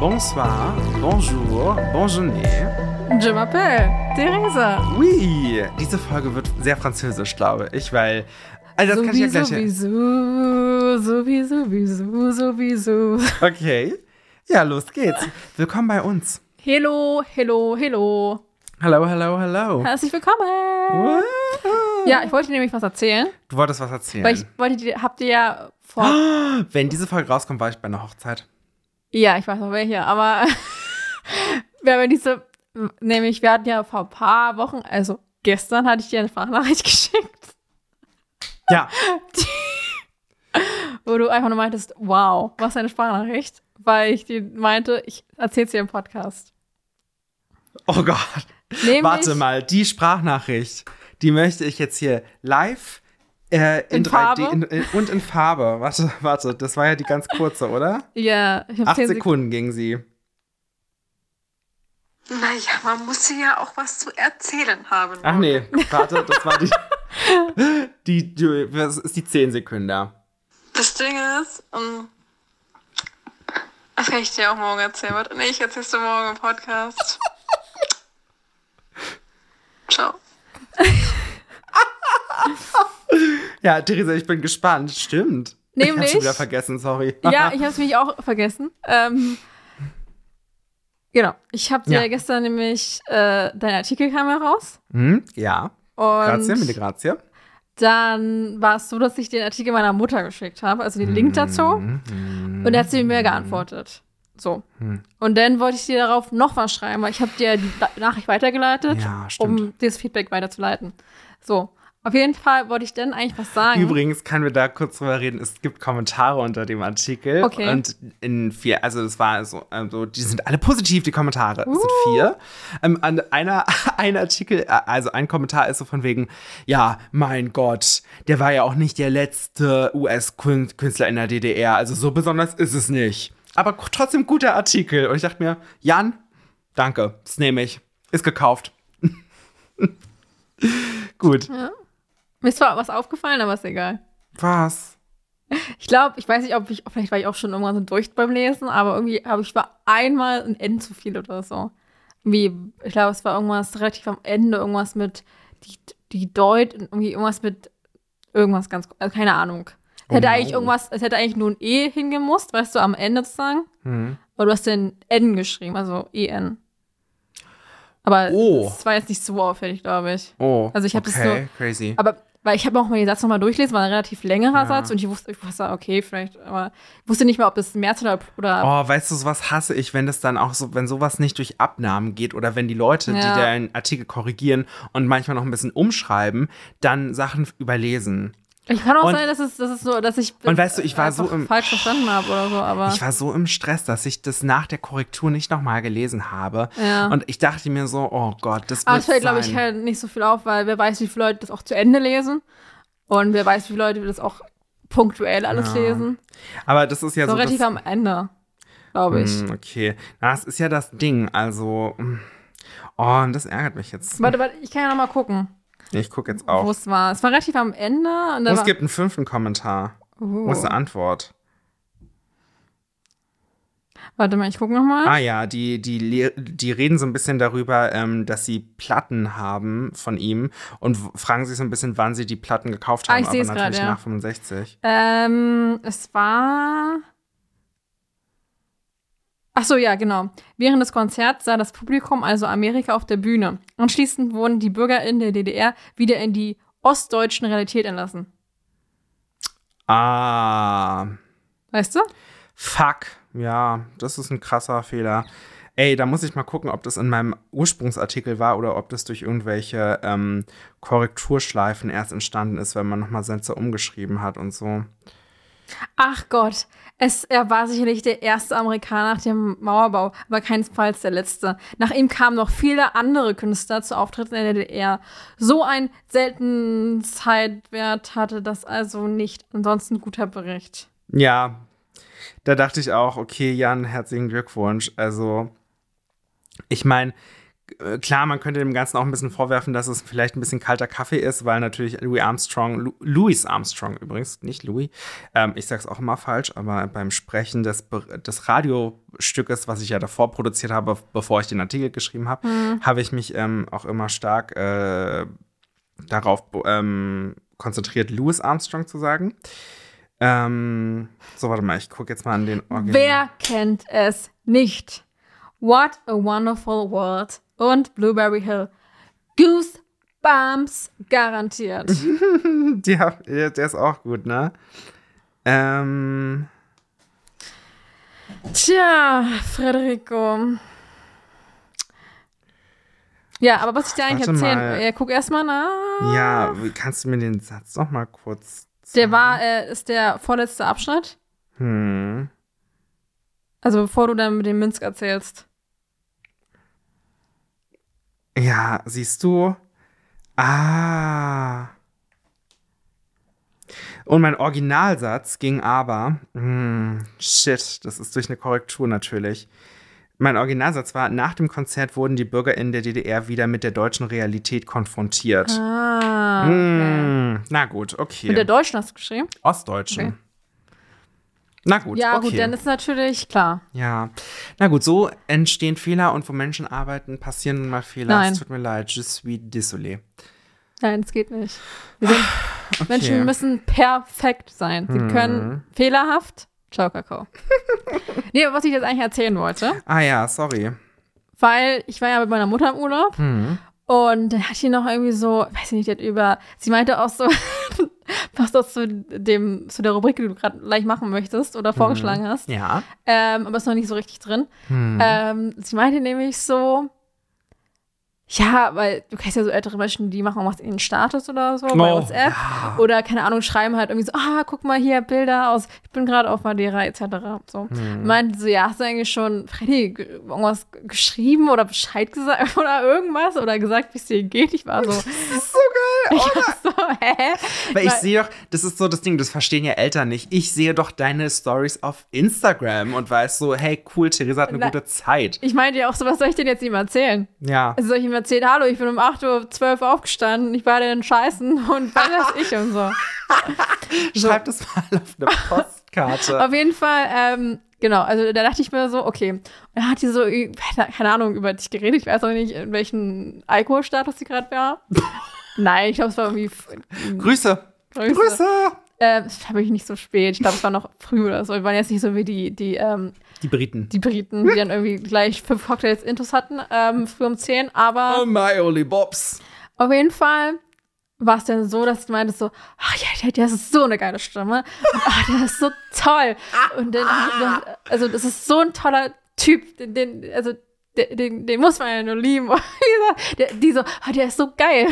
Bonsoir, bonjour, bonjournée. Je m'appelle Theresa. Oui, diese Folge wird sehr französisch, glaube ich, weil. Also das kann ich ja gleich. Sowieso, sowieso, sowieso, sowieso. Okay. Ja, los geht's. Willkommen bei uns. Hello, hello, hello. Hallo, hallo, hallo. Herzlich willkommen. Ja, ich wollte dir nämlich was erzählen. Du wolltest was erzählen. Weil ich wollte dir, habt ihr ja vor. Wenn diese Folge rauskommt, war ich bei einer Hochzeit. Ja, ich weiß noch welche, aber wir haben diese, nämlich, wir hatten ja vor ein paar Wochen, also gestern hatte ich dir eine Sprachnachricht geschickt. Ja. wo du einfach nur meintest, wow, was eine Sprachnachricht, weil ich die meinte, ich erzähl's dir im Podcast. Oh Gott. Nämlich, Warte mal, die Sprachnachricht, die möchte ich jetzt hier live äh, in, In 3D Farbe? in, in, und in Farbe. Warte, warte, das war ja die ganz kurze, oder? Ja, ich habe Acht zehn Sekunden ging sie. Naja, man muss sie ja auch was zu erzählen haben. Ach nee, warte, das war die. die, die das ist die 10 Sekunden. Das Ding ist, ähm, das kann ich dir auch morgen erzählen. Warte, nee, ich erzähl's dir morgen im Podcast. Ciao. Ja, Theresa, ich bin gespannt. Stimmt. Ich Nämlich- hab schon wieder vergessen, sorry. Ja, ich habe es mich auch vergessen. Ähm, genau, ich habe dir Ja. gestern nämlich, äh, dein Artikel kam heraus. Hm? Ja. Grazie, Und mille grazie. dann war es so, dass ich den Artikel meiner Mutter geschickt habe, also den Link dazu. Mhm. Und er hat sie mir geantwortet. So. Und dann wollte ich dir darauf noch was schreiben, weil ich habe dir die Nachricht weitergeleitet, Ja, um dieses Feedback weiterzuleiten. So. Auf jeden Fall wollte ich dann eigentlich was sagen. Übrigens können wir da kurz drüber reden. Es gibt Kommentare unter dem Artikel. Okay. Und in vier, also das war so, also die sind alle positiv, die Kommentare. Es sind Uh. vier. Ähm, an einer, ein Artikel, äh, also ein Kommentar ist so von wegen, ja, mein Gott, der war ja auch nicht der letzte US-Künstler in der DDR. Also so besonders ist es nicht. Aber trotzdem guter Artikel. Und ich dachte mir, Jan, danke, das nehme ich. Ist gekauft. Gut. Mir ist zwar was aufgefallen, aber ist egal. Was? Ich glaube, ich weiß nicht, ob ich, vielleicht war ich auch schon irgendwann so durch beim Lesen, aber irgendwie habe ich war einmal ein N zu viel oder so. Wie, ich glaube, es war irgendwas relativ am Ende, irgendwas mit die, die Deut, irgendwie irgendwas mit irgendwas ganz, also keine Ahnung. Es Oh hätte no. eigentlich irgendwas, es hätte eigentlich nur ein E hingemusst, weißt du, am Ende zu sagen. Hm. Aber du hast den N geschrieben, also EN. Aber Oh. es war jetzt nicht so auffällig, glaube ich. Oh. Also ich hab das okay, so- crazy. Aber weil ich habe auch mal den Satz nochmal durchlesen, war ein relativ längerer Ja. Satz und ich wusste, ich wusste, okay, vielleicht, aber ich wusste nicht mehr, ob das März oder, oder Oh, weißt du, sowas hasse ich, wenn das dann auch so, wenn sowas nicht durch Abnahmen geht oder wenn die Leute, die Ja. den Artikel korrigieren und manchmal noch ein bisschen umschreiben, dann Sachen überlesen. Ich kann auch und- sein, dass es, dass es so, dass ich Und weißt du, ich war so im- falsch verstanden habe oder so, aber Ich war so im Stress, dass ich das nach der Korrektur nicht nochmal gelesen habe. Ja. Und ich dachte mir so, oh Gott, das aber es fällt, glaube ich, halt nicht so viel auf, weil wer weiß, wie viele Leute das auch zu Ende lesen und wer weiß, wie viele Leute das auch punktuell alles Ja. lesen. Aber das ist ja so so. relativ am Ende, glaube ich. Hm, okay. Na, Das ist ja das Ding. Also. mm. Oh, und das ärgert mich jetzt. Warte, warte, ich kann ja noch mal gucken, Ich gucke jetzt wo auch. es war. Es war relativ am Ende und Oh, es gibt einen fünften Kommentar. Uh. Wo ist eine Antwort? warte mal, ich gucke noch mal. Ah ja, die, die, die reden so ein bisschen darüber, ähm, dass sie Platten haben von ihm und fragen sich so ein bisschen, wann sie die Platten gekauft Ah, haben, ich seh's aber grad, natürlich ja. nach 65. Ähm, es war. Ach so, ja, genau. Während des Konzerts sah das Publikum also Amerika auf der Bühne. Anschließend wurden die BürgerInnen der DDR wieder in die ostdeutschen Realität entlassen. Ah, Weißt du? fuck. Ja, das ist ein krasser Fehler. Ey, da muss ich mal gucken, ob das in meinem Ursprungsartikel war oder ob das durch irgendwelche ähm, Korrekturschleifen erst entstanden ist, wenn man nochmal Sätze umgeschrieben hat und so. Ach Gott, es, er war sicherlich der erste Amerikaner nach dem Mauerbau, aber keinesfalls der letzte. Nach ihm kamen noch viele andere Künstler zu Auftritten in der DDR. So ein seltenen Zeitwert hatte das also nicht. Ansonsten guter Bericht. Ja, da dachte ich auch, okay, Jan, herzlichen Glückwunsch. Also, ich meine, klar, man könnte dem Ganzen auch ein bisschen vorwerfen, dass es vielleicht ein bisschen kalter Kaffee ist, weil natürlich Louis Armstrong, Lu Louis Armstrong übrigens, nicht Louis, ähm, ich sag's auch immer falsch, aber beim Sprechen des, des Radiostückes, was ich ja davor produziert habe, bevor ich den Artikel geschrieben habe, habe ich mich ähm, auch immer stark äh, darauf ähm, konzentriert, Louis Armstrong zu sagen. Ähm, so, warte mal, ich gucke jetzt mal an den Original. Wer kennt es nicht? What a Wonderful World und Blueberry Hill. Goosebumps garantiert. Ja, der, ist auch gut, ne? Ähm, Tja, Frederico. Ja, aber was ich dir eigentlich Warte erzählen, äh, guck erst mal nach. ja, kannst du mir den Satz noch mal kurz Der war, äh, ist der vorletzte Abschnitt. Hm. Also bevor du dann mit dem Minsk erzählst. Ja, siehst du? Ah. Und mein Originalsatz ging aber, hm, shit, das ist durch eine Korrektur natürlich. Mein Originalsatz war, nach dem Konzert wurden die BürgerInnen der DDR wieder mit der deutschen Realität konfrontiert. Ah, okay. Hm, na gut, okay. Mit der Deutschen hast du geschrieben? Ostdeutschen. Okay. Na gut, Ja, okay. gut, dann ist natürlich klar. Ja, na gut, so entstehen Fehler und wo Menschen arbeiten, passieren mal Fehler. Nein. Es tut mir leid, je suis désolé. Nein, es geht nicht. Sind, Menschen müssen perfekt sein. Sie können fehlerhaft. Ciao, Kakao. nee, was ich jetzt eigentlich erzählen wollte, Ah ja, sorry. weil ich war ja mit meiner Mutter im Urlaub Hm. Und dann hat die noch irgendwie so, weiß ich nicht, die hat über, sie meinte auch so, was das zu dem, zu der Rubrik, die du gerade gleich machen möchtest oder vorgeschlagen hast, Ja. ähm, aber ist noch nicht so richtig drin. Hm. Ähm, sie meinte nämlich so, ja, weil du kennst ja so ältere Menschen, die machen was in den Status oder so bei Oh, WhatsApp. ja. Oder, keine Ahnung, schreiben halt irgendwie so, ah, guck mal hier, Bilder aus, ich bin gerade auf Madeira, etc. So. Hm. Meinte so, ja, hast du eigentlich schon, Freddy, irgendwas geschrieben oder Bescheid gesagt oder irgendwas? Oder gesagt, wie es dir geht? Ich war so, Das ist so geil. ich war so, hä? Weil ich sehe doch, das ist so das Ding, das verstehen ja Eltern nicht. Ich sehe doch deine Stories auf Instagram und weiß so, hey, cool, Theresa hat eine Na- gute Zeit. Ich meinte ja auch so, was soll ich denn jetzt ihm erzählen? Ja. Also soll ich ihm erzählen, hallo, ich bin um 8.12 Uhr aufgestanden, ich war den Scheißen und was weiß ich und so. Schreib das mal auf eine Postkarte. Auf jeden Fall, ähm, genau, also da dachte ich mir so, okay. Und dann hat die so, keine Ahnung, über dich geredet. Ich weiß auch nicht, in welchem Alkoholstatus sie gerade war. Nein, ich glaube, es war irgendwie Grüße. Grüße. Grüße. Äh, das habe ich nicht so spät. Ich glaube, es war noch früh oder so. Wir waren jetzt nicht so wie die, die, ähm, Die Briten. die Briten, die dann irgendwie gleich fünf Cocktails Intus hatten, ähm, früh um zehn. Aber Oh my only Bobs. Auf jeden Fall war es dann so, dass ich meinte so, ach ja, der, der ist so eine geile Stimme. Und, ach, der ist so toll. Und dann, dann, also das ist so ein toller Typ, den, den also den, den, den muss man ja nur lieben. Die so- der, die so, ah, der ist so geil.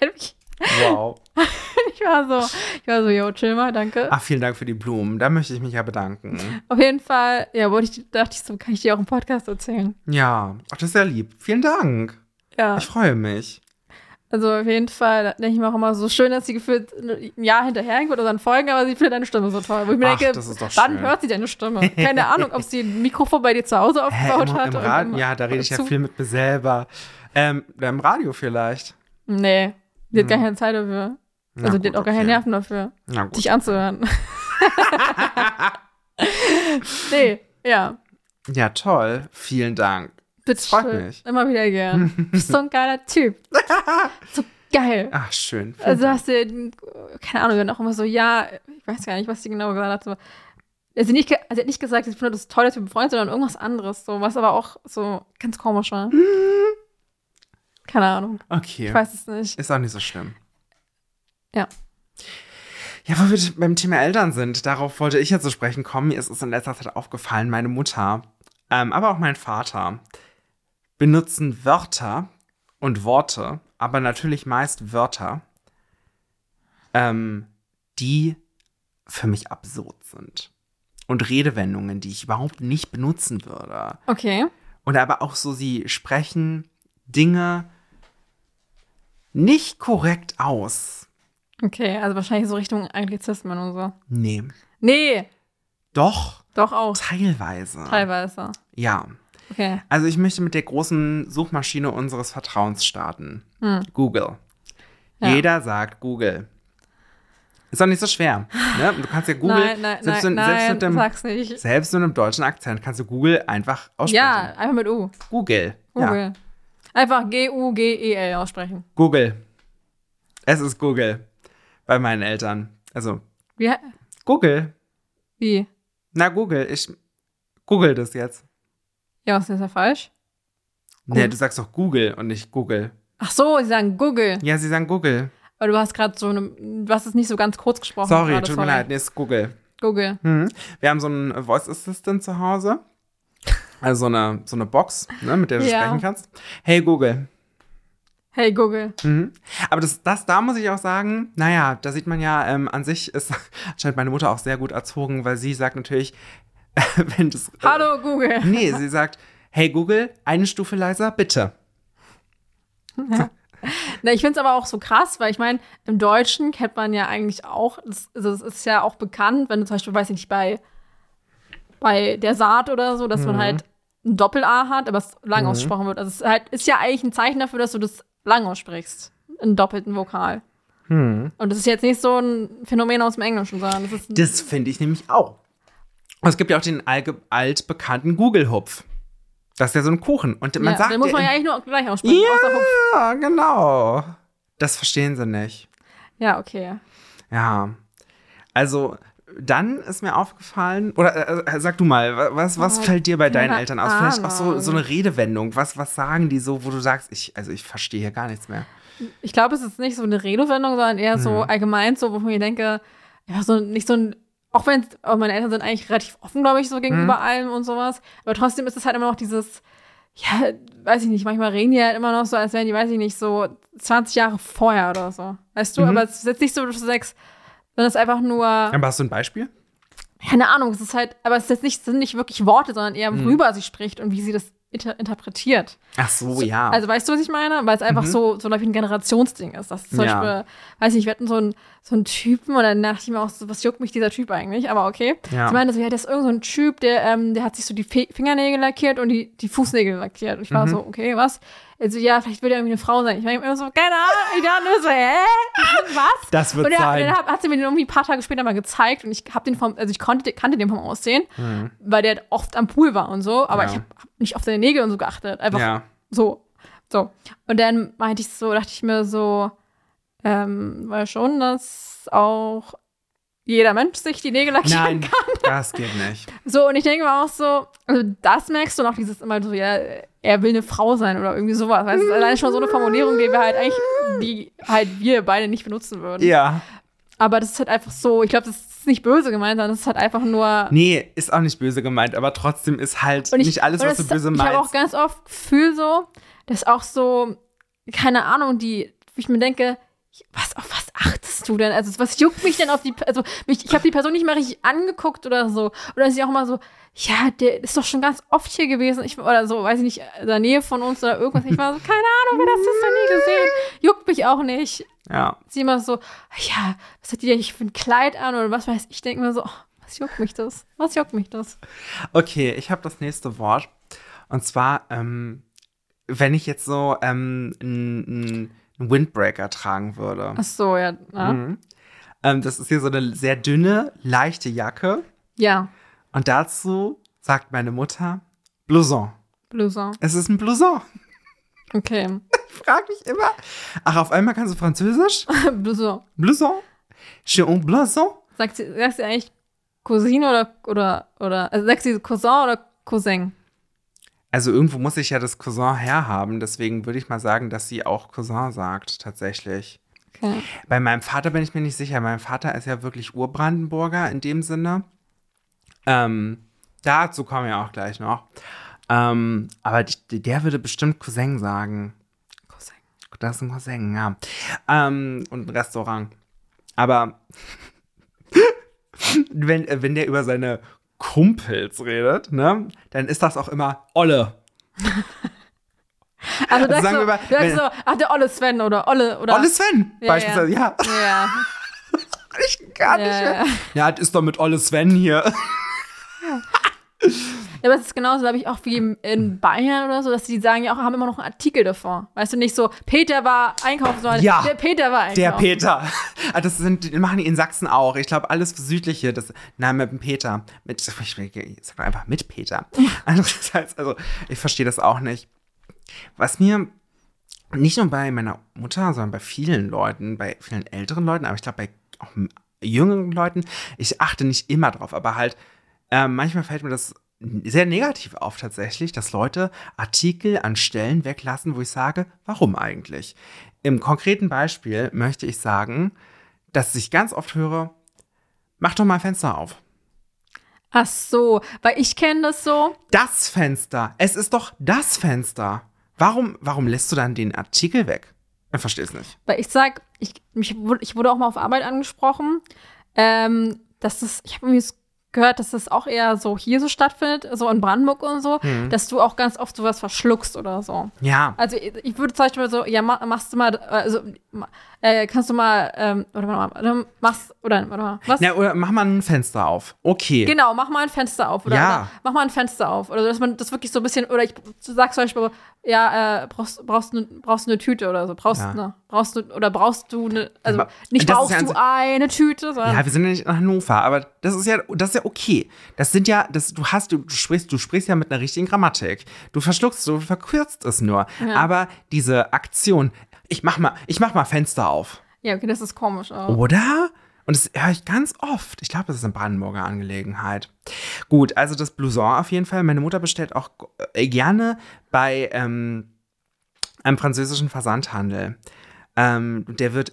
Mich- Wow. Ich war so, ich war so, yo, chill mal, danke. Ach, vielen Dank für die Blumen. Da möchte ich mich ja bedanken. Auf jeden Fall, ja, wollte ich, dachte ich so, kann ich dir auch im Podcast erzählen. Ja, ach, das ist ja lieb. Vielen Dank. Ja, Ich freue mich. also auf jeden Fall denke ich mir auch immer so schön, dass sie gefühlt ein Jahr hinterherhängt oder dann folgen, aber sie findet deine Stimme so toll. Wo ich mir Ach, denke, wann hört sie deine Stimme? Keine Ahnung, ob sie ein Mikrofon bei dir zu Hause Hä, aufgebaut im, hat. im Radio? Ja, da rede ich ja viel mit mir selber. Ähm, im Radio vielleicht. Nee, die hat gar keine Zeit dafür. Na Also gut, die hat auch gar keine. Nerven dafür, dich anzuhören. nee, ja. Ja, toll. Vielen Dank. Bitte freut schön. mich. Immer wieder gern. Du bist so ein geiler Typ. so geil. Ach, schön. Vielen Also hast du, keine Ahnung, dann auch immer so, ja, ich weiß gar nicht, was sie genau gesagt hat. So, also nicht, also sie hat nicht gesagt, ich finde das toll, dass wir befreundet sind, sondern irgendwas anderes, so, was aber auch so ganz komisch war. Keine Ahnung, Okay. ich weiß es nicht. Ist auch nicht so schlimm. Ja. Ja, wo wir beim Thema Eltern sind, darauf wollte ich jetzt zu sprechen kommen. Mir ist es in letzter Zeit aufgefallen, meine Mutter, ähm, aber auch mein Vater benutzen Wörter und Worte, aber natürlich meist Wörter, ähm, die für mich absurd sind. Und Redewendungen, die ich überhaupt nicht benutzen würde. Okay. Und aber auch so, sie sprechen Dinge nicht korrekt aus. Okay, also wahrscheinlich so Richtung Anglizismen und so. Nee. Nee, Doch, doch auch. teilweise. Teilweise. Ja. Okay. Also ich möchte mit der großen Suchmaschine unseres Vertrauens starten. Google. Hm. Ja. Jeder sagt Google. Ist doch nicht so schwer. Ne? Du kannst ja Google, nein, nein, selbst, nein, in, selbst, nein, mit dem, sag's nicht. selbst mit einem deutschen Akzent kannst du Google einfach aussprechen. Ja, einfach mit U. Google. Google. Ja. Einfach G-U-G-E-L aussprechen. Google. Es ist Google. Bei meinen Eltern. Also, Wie? Google. Wie? Na, Google. Ich google das jetzt. Ja, was ist ja falsch? Nee, du sagst doch Google und nicht Google. Ach so, sie sagen Google. Ja, sie sagen Google. Aber du hast gerade so eine, du hast es nicht so ganz kurz gesprochen. Sorry, tut mir leid. Nee, es ist Google. Google. Mhm. Wir haben so einen Voice Assistant zu Hause. Also so eine, so eine Box, ne, mit der du Ja. sprechen kannst. Hey Google. Hey Google. Mhm. Aber das, das, da muss ich auch sagen, naja, da sieht man ja, ähm, an sich ist anscheinend meine Mutter auch sehr gut erzogen, weil sie sagt natürlich, wenn das. Hallo Google. Nee, sie sagt, hey Google, eine Stufe leiser, bitte. Na, ich finde es aber auch so krass, weil ich meine, im Deutschen kennt man ja eigentlich auch, das, also es ist ja auch bekannt, wenn du zum Beispiel, weiß ich nicht, bei, bei der Saat oder so, dass man halt ein Doppel-A hat, aber es lang ausgesprochen wird. Also es ist, halt, ist ja eigentlich ein Zeichen dafür, dass du das lang aussprichst. Einen doppelten Vokal. Und das ist jetzt nicht so ein Phänomen aus dem Englischen, sondern das ist Das finde ich nämlich auch. Und es gibt ja auch den altbekannten Google-Hupf. Das ist ja so ein Kuchen. Und man ja, sagt den muss man ja eigentlich nur gleich aussprechen. Ja, genau. Das verstehen sie nicht. Ja, okay. Ja. Also, dann ist mir aufgefallen, oder äh, sag du mal, wa- was, was Oh, fällt dir bei deinen Eltern aus? Vielleicht auch so, so eine Redewendung. Was, was sagen die so, wo du sagst, ich, also ich verstehe hier gar nichts mehr. Ich glaube, es ist nicht so eine Redewendung, sondern eher so Mhm. allgemein so, wo ich mir denke, ja, so nicht so ein, auch wenn auch meine Eltern sind eigentlich relativ offen, glaube ich, so gegenüber Mhm. allem und sowas. Aber trotzdem ist es halt immer noch dieses, ja, weiß ich nicht, manchmal reden die halt immer noch so, als wären die, weiß ich nicht, so 20 Jahre vorher oder so. Weißt du, Mhm. aber es ist jetzt nicht so, dass du sagst, sondern es ist einfach nur, Aber hast du ein Beispiel? keine Ahnung, es ist halt, aber es ist jetzt nicht, es sind nicht wirklich Worte, sondern eher, Mhm. worüber sie spricht und wie sie das inter interpretiert. Ach so, ja. Also weißt du, was ich meine? Weil es einfach so, so wie ein Generationsding ist. Das ist zum Mhm. Ja. Beispiel, weiß nicht, wir hatten so einen, so einen Typen und dann dachte ich mir auch so, was juckt mich dieser Typ eigentlich? Aber okay. Ja. Ich meine, so, ja, das ist irgend so ein Typ, der, ähm, der hat sich so die Fe Fingernägel lackiert und die, die Fußnägel lackiert. Und ich Mhm. war so, okay, was? Also ja, vielleicht will er irgendwie eine Frau sein. Ich war immer so, keine Ahnung. Ich dachte nur so, hä? Was? Das wird und er, sein. dann hat, hat sie mir den irgendwie ein paar Tage später mal gezeigt und ich hab den vom, also ich konnte, kannte den vom Aussehen, weil der oft am Pool war und so, aber Mhm. Ja. ich habe hab nicht auf seine Nägel und so geachtet. Einfach ja. so. So. Und dann meinte ich so, dachte ich mir so, ähm, weil schon, dass auch jeder Mensch sich die Nägel lackieren Nein, kann. das geht nicht. So, und ich denke mir auch so, also das merkst du noch, dieses immer so, ja, er will eine Frau sein oder irgendwie sowas. Weißt du, allein schon so eine Formulierung, die wir halt eigentlich, die halt wir beide nicht benutzen würden. Ja. Aber das ist halt einfach so, ich glaube, das ist nicht böse gemeint, sondern das ist halt einfach nur. Nee, ist auch nicht böse gemeint, aber trotzdem ist halt ich- nicht alles, was du ist- böse Ich habe auch meinst. ganz oft Gefühl so, dass auch so, keine Ahnung, die, wo ich mir denke, was, auf was achtest du denn? Also, was juckt mich denn auf die, also, mich, ich habe die Person nicht mal richtig angeguckt oder so. Oder ist sie auch immer so, ja, der ist doch schon ganz oft hier gewesen, ich, oder so, weiß ich nicht, in der Nähe von uns oder irgendwas. Ich war so, keine Ahnung, wer das ist, noch nie gesehen. Juckt mich auch nicht. Ja. Sie immer so, ja, was hat die denn für ein Kleid an oder was weiß ich. Ich denke mir so, oh, was juckt mich das? Was juckt mich das? Okay, ich habe das nächste Wort. Und zwar, ähm, wenn ich jetzt so ähm, einen Windbreaker tragen würde. Ach so, ja. Mhm. Ähm, das ist hier so eine sehr dünne, leichte Jacke. ja. Und dazu sagt meine Mutter Blouson. Blouson. Es ist ein Blouson. Okay. Ich frage mich immer. Ach, auf einmal kannst du Französisch? Blouson. Blouson? J'ai un Blouson? Sagt sie, sagt sie eigentlich Cousine oder, oder, oder, also sagt sie Cousin oder Cousin? Also irgendwo muss ich ja das Cousin herhaben, deswegen würde ich mal sagen, dass sie auch Cousin sagt, tatsächlich. Okay. Bei meinem Vater bin ich mir nicht sicher. Mein Vater ist ja wirklich Urbrandenburger in dem Sinne. Ähm, dazu kommen wir auch gleich noch. Ähm, aber die, der würde bestimmt Cousin sagen. Das ist ein Cousin, ja. Ähm, und ein Restaurant. Aber wenn, äh, wenn der über seine Kumpels redet, ne, dann ist das auch immer Olle. Also, sagst, sagen so, wir mal, du wenn- so, ach, der Olle Sven oder Olle oder. Olle Sven, Ja, beispielsweise, ja. Ja. Ich gar nicht Ja, mehr. ja. Ja, das ist doch mit Olle Sven hier. Ja, aber es ist genauso, glaube ich, auch wie in Bayern oder so, dass die sagen ja auch, haben immer noch einen Artikel davor. Weißt du, nicht so, Peter war einkaufen, sondern Ja, der Peter war einkaufen. Der Peter. Ah, Das sind, machen die in Sachsen auch. Ich glaube, alles Südliche, das, nein, mit dem Peter. Mit, ich, ich sag einfach mit Peter. Andererseits, also, ich verstehe das auch nicht. Was mir nicht nur bei meiner Mutter, sondern bei vielen Leuten, bei vielen älteren Leuten, aber ich glaube bei auch jüngeren Leuten, ich achte nicht immer drauf, aber halt, äh, manchmal fällt mir das sehr negativ auf tatsächlich, dass Leute Artikel an Stellen weglassen, wo ich sage, warum eigentlich? Im konkreten Beispiel möchte ich sagen, dass ich ganz oft höre, mach doch mal Fenster auf. Ach so, weil ich kenne das so. Das Fenster. Es ist doch das Fenster. Warum, warum lässt du dann den Artikel weg? Ich verstehe es nicht. Weil ich sag, ich, mich, ich wurde auch mal auf Arbeit angesprochen, ähm, dass das, ich habe irgendwie s- gehört, dass das auch eher so hier so stattfindet, so in Brandenburg und so, Mhm. dass du auch ganz oft sowas verschluckst oder so. Ja. Also ich, ich würde zum Beispiel so, ja, ma, machst du mal, also äh, kannst du mal, ähm, oder warte mal, oder machst, oder warte mal, was? Na, oder mach mal ein Fenster auf. Okay. Genau, mach mal ein Fenster auf. Oder, Ja. oder mach mal ein Fenster auf. Oder dass man das wirklich so ein bisschen, oder ich sag zum Beispiel, ja, äh, brauchst, brauchst, du, brauchst eine Tüte oder so. Brauchst, Ja. ne, brauchst du, oder brauchst du eine, also nicht das brauchst ja du eine Tüte, sondern Ja, wir sind ja nicht in Hannover, aber das ist ja, das ist ja okay. Das sind ja, das, du hast, du, du sprichst, du sprichst ja mit einer richtigen Grammatik. Du verschluckst, du verkürzt es nur. Aber diese Aktion, ich mach mal, ich mach mal Fenster auf. ja, okay, das ist komisch. Aber. Oder? Und das höre ich ganz oft. Ich glaube, das ist eine Brandenburger Angelegenheit. Gut, also das Blouson auf jeden Fall. Meine Mutter bestellt auch äh, gerne bei ähm, einem französischen Versandhandel. Ähm, der wird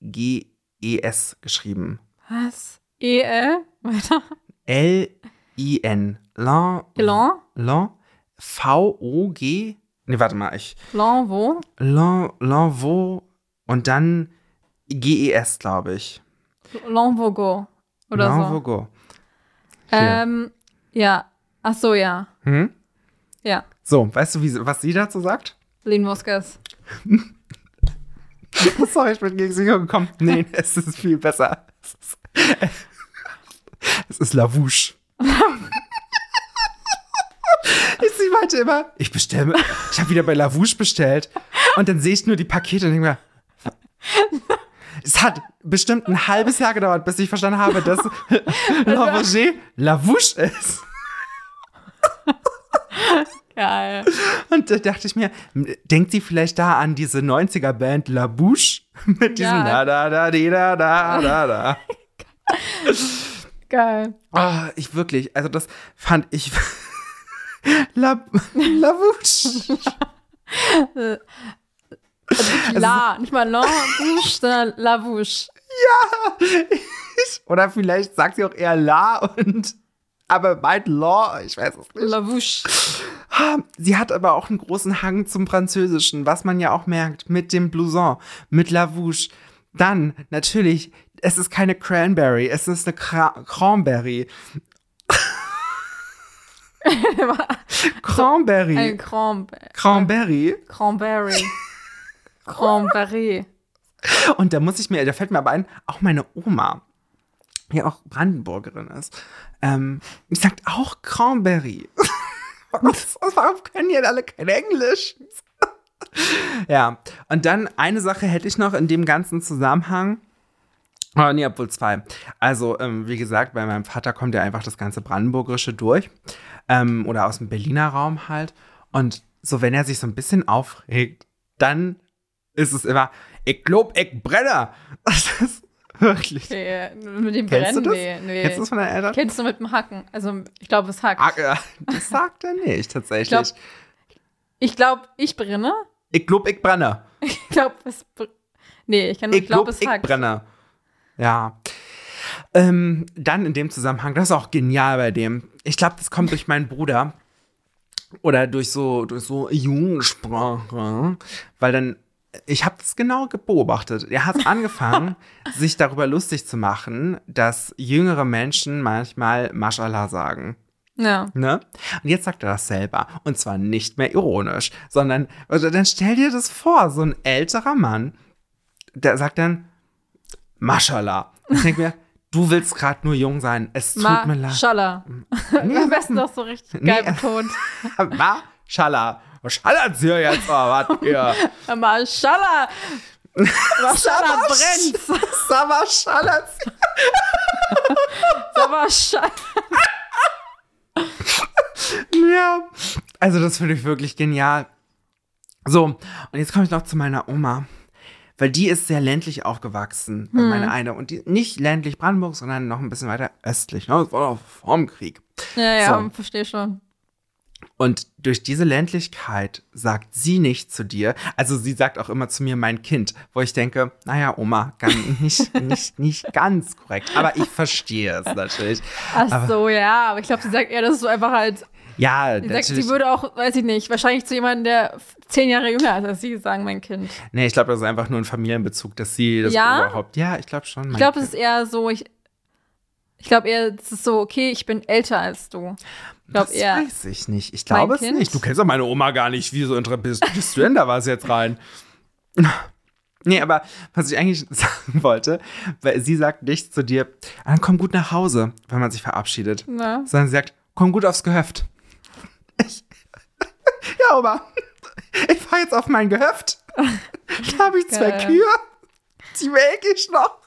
L-I-N-V-O-S-G-E-S geschrieben. Was? E-L? Weiter. L-I-N. Lan, Lan? Lan, V-O-G. Nee, warte mal, ich. Lan, Lanvo und dann G-E-S, glaube ich. Lanvogo. Oder so. Lanvogo. Ähm, ja. Ach so, ja. Hm? Ja. So, weißt du, wie, was sie dazu sagt? Lean Muskas. Sorry, ich bin gegen sie gekommen. Nee, es ist viel besser. Es ist, es ist Lavouche. Meinte immer, ich bestelle, ich habe wieder bei Lavouche bestellt und dann sehe ich nur die Pakete und denke mir, es hat bestimmt ein halbes Jahr gedauert, bis ich verstanden habe, dass Lavouche Lavouche ist. Geil. Und da dachte ich mir, denkt sie vielleicht da an diese 90er-Band La Bouche mit diesem Ja. da da da da da da da. Geil. Ah, ich wirklich, also das fand ich La, La Bouche. La, nicht mal La Bouche, sondern La Bouche. Oder vielleicht sagt sie auch eher La und aber meint Law, ich weiß es nicht. La Bouche. Sie hat aber auch einen großen Hang zum Französischen, was man ja auch merkt, mit dem Blouson, mit Lavouche. Dann, natürlich, es ist keine Cranberry, es ist eine Cra Cranberry. Cranberry. Ein Cranberry. Cranberry. Cranberry. Cranberry. Und da muss ich mir, da fällt mir aber ein, auch meine Oma, die auch Brandenburgerin ist, ähm, die sagt auch Cranberry. Warum können die denn alle kein Englisch? ja, und dann eine Sache hätte ich noch in dem ganzen Zusammenhang. Oh, nee, obwohl zwei. Also, ähm, wie gesagt, bei meinem Vater kommt ja einfach das ganze Brandenburgerische durch. Ähm, oder aus dem Berliner Raum halt. Und so, wenn er sich so ein bisschen aufregt, dann ist es immer, ich glaub, ich brenne. Das ist wirklich. Okay, mit dem Kennst du Brennen, das? nee. nee. Kennst du das von deinen Eltern? Kennst du mit dem Hacken? Also, ich glaube, es hackt. Äh, das sagt er nicht, tatsächlich. Ich glaub- Ich glaube, ich brenne. ich glaub, ich brenne. Ich glaube, es. Nee, ich kann nur, Ich ich glaube, glaub, es ich hackt. brenne. Ja. Ähm, dann in dem Zusammenhang, das ist auch genial bei dem. Ich glaube, das kommt durch meinen Bruder. Oder durch so, durch so Jugendsprache. Weil dann, ich habe das genau beobachtet. Er hat angefangen, sich darüber lustig zu machen, dass jüngere Menschen manchmal Mashallah sagen. Ja. Ne? Und jetzt sagt er das selber. Und zwar nicht mehr ironisch, sondern, also dann stell dir das vor, so ein älterer Mann, der sagt dann, Mashallah. Ich denke mir, Du willst gerade nur jung sein. Es tut mir leid. Maschallah. Am besten doch so richtig geil Nee. betont. Maschallah. Was schallert sie jetzt? Oh, was hier? Maschallah. Maschallah brennt. Sava schallert Maschallah. Ja. Also, das finde ich wirklich genial. So, und jetzt komme ich noch zu meiner Oma. Weil die ist sehr ländlich aufgewachsen, Hm. meine eine. Und die, nicht ländlich Brandenburg, sondern noch ein bisschen weiter östlich. Ne? Das war noch vorm Krieg. Ja, ja, So. verstehe schon. Und durch diese Ländlichkeit sagt sie nicht zu dir, also sie sagt auch immer zu mir mein Kind, wo ich denke, naja, Oma, nicht, nicht, nicht ganz korrekt. Aber ich verstehe es natürlich. Ach so, ja, aber ich glaube, sie sagt eher, das ist so einfach halt. Ja, Sie sagt, sie würde auch, weiß ich nicht, wahrscheinlich zu jemandem, der zehn Jahre jünger ist als sie, sagen, mein Kind. Nee, ich glaube, das ist einfach nur ein Familienbezug, dass sie das Ja? überhaupt. Ja, ich glaube schon. Ich glaube, es ist eher so, ich, ich glaube eher, es ist so, okay, ich bin älter als du. Ich glaube das eher. weiß ich nicht. Ich glaube es Kind? nicht. Du kennst doch meine Oma gar nicht. Wieso bist, bist du denn da was jetzt rein? Nee, aber was ich eigentlich sagen wollte, weil sie sagt nicht zu dir, "Ah, dann komm gut nach Hause, wenn man sich verabschiedet. Na? Sondern sie sagt, komm gut aufs Gehöft. Ich, ja, Oma, ich fahre jetzt auf mein Gehöft. Da habe ich zwei. Kühe. Die melke ich noch.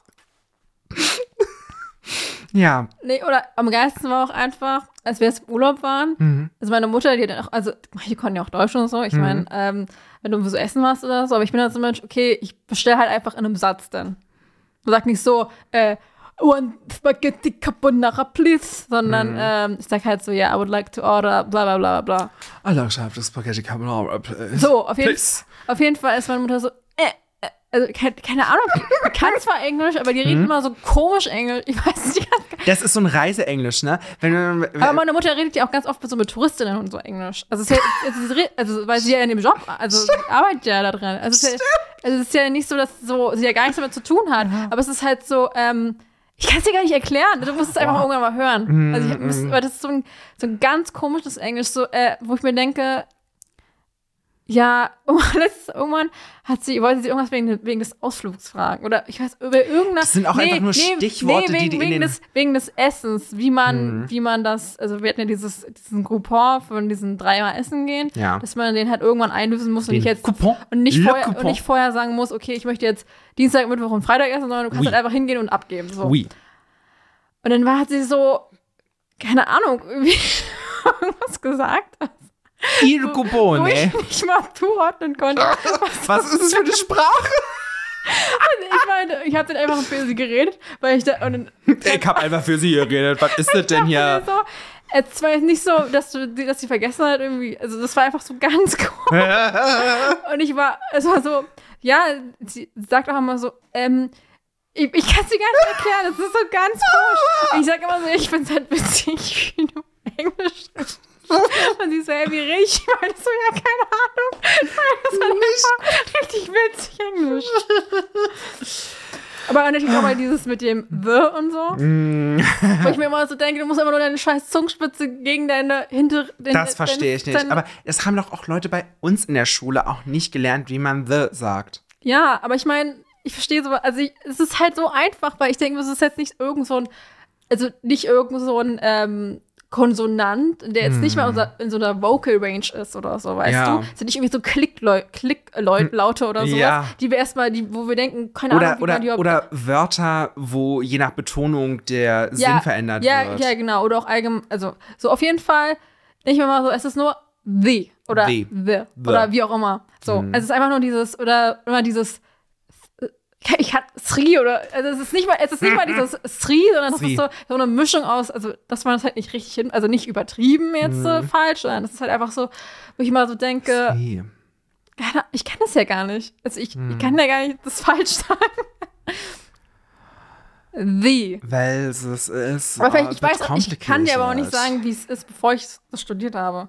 Ja, Nee, oder am geilsten war auch einfach, als wir jetzt im Urlaub waren, Mhm. also meine Mutter, die dann auch, also die konnten ja auch Deutsch und so, ich meine, ähm, wenn du so essen warst oder so, aber ich bin dann so ein Mensch, okay, ich bestelle halt einfach in einem Satz dann. Du sagst nicht so, äh, one spaghetti carbonara, please, sondern Mhm. ähm, ich sag halt so, ja, I would like to order, bla bla bla bla. I like to have the spaghetti carbonara, please. So, auf jeden, Please. auf jeden Fall ist meine Mutter so, äh, also keine, keine Ahnung, die kann zwar Englisch, aber die redet Mhm. immer so komisch Englisch. Ich weiß nicht, Das ist so ein Reiseenglisch, ne? Wenn, wenn, aber meine Mutter redet ja auch ganz oft so mit Touristinnen und so Englisch. Also, es ist ja, also weil sie ja in dem Job, also sie arbeitet ja da drin. Also, es ist ja, also es ist ja nicht so, dass so, sie ja gar nichts damit zu tun hat. Aber es ist halt so, ähm, ich kann es dir gar nicht erklären. Du musst es einfach irgendwann mal hören. Also ich muss, weil das ist so ein, so ein ganz komisches Englisch, so, äh, wo ich mir denke, ja, letztes, irgendwann hat sie, wollte sie irgendwas wegen, wegen des Ausflugs fragen. Oder ich weiß, über irgendeine. Das sind auch einfach nur Stichworte, wegen, die die wegen des, wegen des Essens, wie man, wie man das, also wir hatten ja dieses, diesen Groupon von diesen dreimal Essen gehen, Ja. dass man den halt irgendwann einlösen muss und Den nicht jetzt Coupon? und nicht, Le vorher, und Coupon. nicht vorher sagen muss, okay, ich möchte jetzt Dienstag, Mittwoch und Freitag essen, sondern du kannst Oui. halt einfach hingehen und abgeben. So. Oui. Und dann war, hat sie so, keine Ahnung, irgendwie irgendwas gesagt, Il wo Coupone. ich nicht mal zuordnen konnte. Was Was ist das für eine Sprache? ich meine, ich habe dann einfach für sie geredet, weil ich da und dann Ich hab einfach für sie geredet. Was ist das denn hier? so, es war jetzt nicht so, dass du, dass sie vergessen hat irgendwie, also das war einfach so ganz komisch. Und ich war, es war so, ja, sie sagt auch immer so, ähm, ich, ich kann es dir gar nicht erklären, das ist so ganz komisch. Und ich sag immer so, ich find's halt witzig, wie du Englisch sprichst. Und sie so, hey, wie rede ich? Meine so, ja, keine Ahnung. Das ist halt einfach richtig witzig Englisch. Aber natürlich auch mal dieses mit dem The und so. Wo ich mir immer so denke, du musst immer nur deine scheiß Zungenspitze gegen deine hinter... Das verstehe ich nicht. Aber es haben doch auch Leute bei uns in der Schule auch nicht gelernt, wie man the sagt. Ja, aber ich meine, ich verstehe so, also ich, es ist halt so einfach, weil ich denke, es ist jetzt nicht irgend so ein, also nicht irgend so ein ähm, Konsonant, der jetzt nicht mal unser, in so einer Vocal Range ist oder so, weißt Hm. Ja. du? Es sind nicht irgendwie so Klicklau- Klicklaute oder sowas, Ja. die wir erstmal, die, wo wir denken, keine Oder, Ahnung, wie oder, man die oder Wörter, wo je nach Betonung der Sinn verändert ja, wird. Ja, genau. Oder auch allgemein, also so auf jeden Fall, nicht mehr mal so, es ist nur the oder The. the, oder wie auch immer. So, Mhm. es ist einfach nur dieses, oder immer dieses, ich hatte Sri oder, also es ist nicht mal, es ist nicht mal dieses Sri, sondern es Sri. ist so, so eine Mischung aus, also dass man das halt nicht richtig hin, also nicht übertrieben jetzt Mhm. äh, falsch, sondern es ist halt einfach so, wo ich mal so denke, keine- ich kann das ja gar nicht. Also ich, Mhm. ich kann ja gar nicht das falsch sagen. The. Weil es ist. Aber vielleicht, äh, ich weiß, auch- ich kann dir aber auch nicht sagen, wie es ist, bevor ich das studiert habe.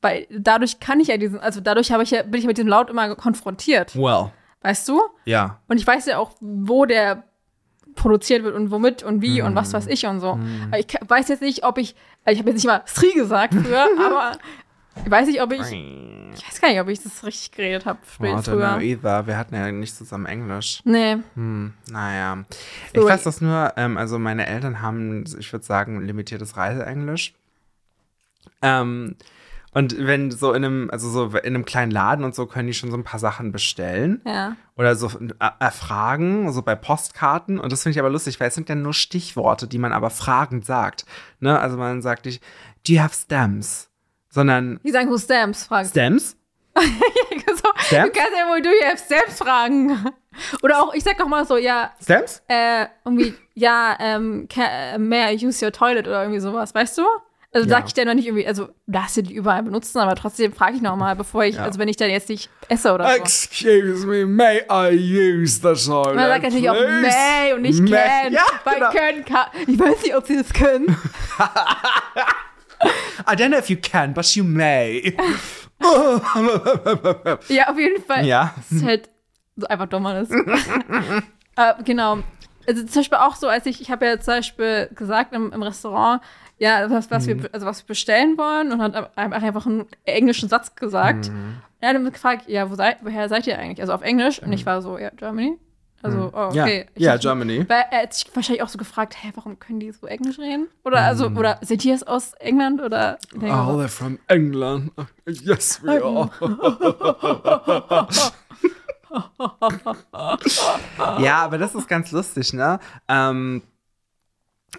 Weil dadurch kann ich ja diesen, also dadurch habe ich ja, bin ich mit diesem Laut immer konfrontiert. Well, Weißt du? ja. Und ich weiß ja auch, wo der produziert wird und womit und wie und was weiß ich und so. Aber ich weiß jetzt nicht, ob ich, also ich habe jetzt nicht mal Sri gesagt früher, aber Ich weiß nicht, ob ich. Ich weiß gar nicht, ob ich das richtig geredet habe don't know früher. either. Wir hatten ja nicht zusammen Englisch. Nee. Hm, naja. Ich So, weiß das nur, ähm, also meine Eltern haben, ich würde sagen, limitiertes Reiseenglisch. Ähm, und wenn so in einem, also so in einem kleinen Laden und so können die schon so ein paar Sachen bestellen. Ja. Oder so äh, erfragen, so bei Postkarten. Und das finde ich aber lustig, weil es sind ja nur Stichworte, die man aber fragend sagt. Ne? Also man sagt nicht, do you have stamps? Sondern Die sagen, wo Stamps fragst. Stamps? so, Stamps? Du kannst ja wohl du ja Stamps fragen. Oder auch, ich sag auch mal so, ja, Stamps? äh, irgendwie, ja, ähm, can, may I use your toilet oder irgendwie sowas, weißt du? Also Ja. sag ich dir noch nicht irgendwie, also du darfst ja die überall benutzen, aber trotzdem frage ich noch mal, bevor ich, Ja. also wenn ich dann jetzt nicht esse oder so. Excuse me, may I use the toilet? Man sagt natürlich auch may und nicht May. can. Ja, weil genau. können kann. Ich weiß nicht, ob sie das können. I don't know if you can, but you may. ja, auf jeden Fall. ja. Das ist halt so einfach dumm alles. äh, genau. Also zum Beispiel auch so, als ich, ich habe ja zum Beispiel gesagt im, im Restaurant, ja, was, was Mhm. wir, also was wir bestellen wollen und hat einfach einen englischen Satz gesagt. Mhm. Er hat mich gefragt, ja, wo seid, woher seid ihr eigentlich? Also auf Englisch. Und ich war so, ja, Germany. Also, oh, Mhm. Ja, okay. Ja dachte- Germany. Weil er hat sich wahrscheinlich auch so gefragt, hä, warum können die so Englisch reden? Oder also, Mhm. oder sind die jetzt aus England oder? Oh, they're from England. Yes, we are. ja, aber das ist ganz lustig, ne? Ähm,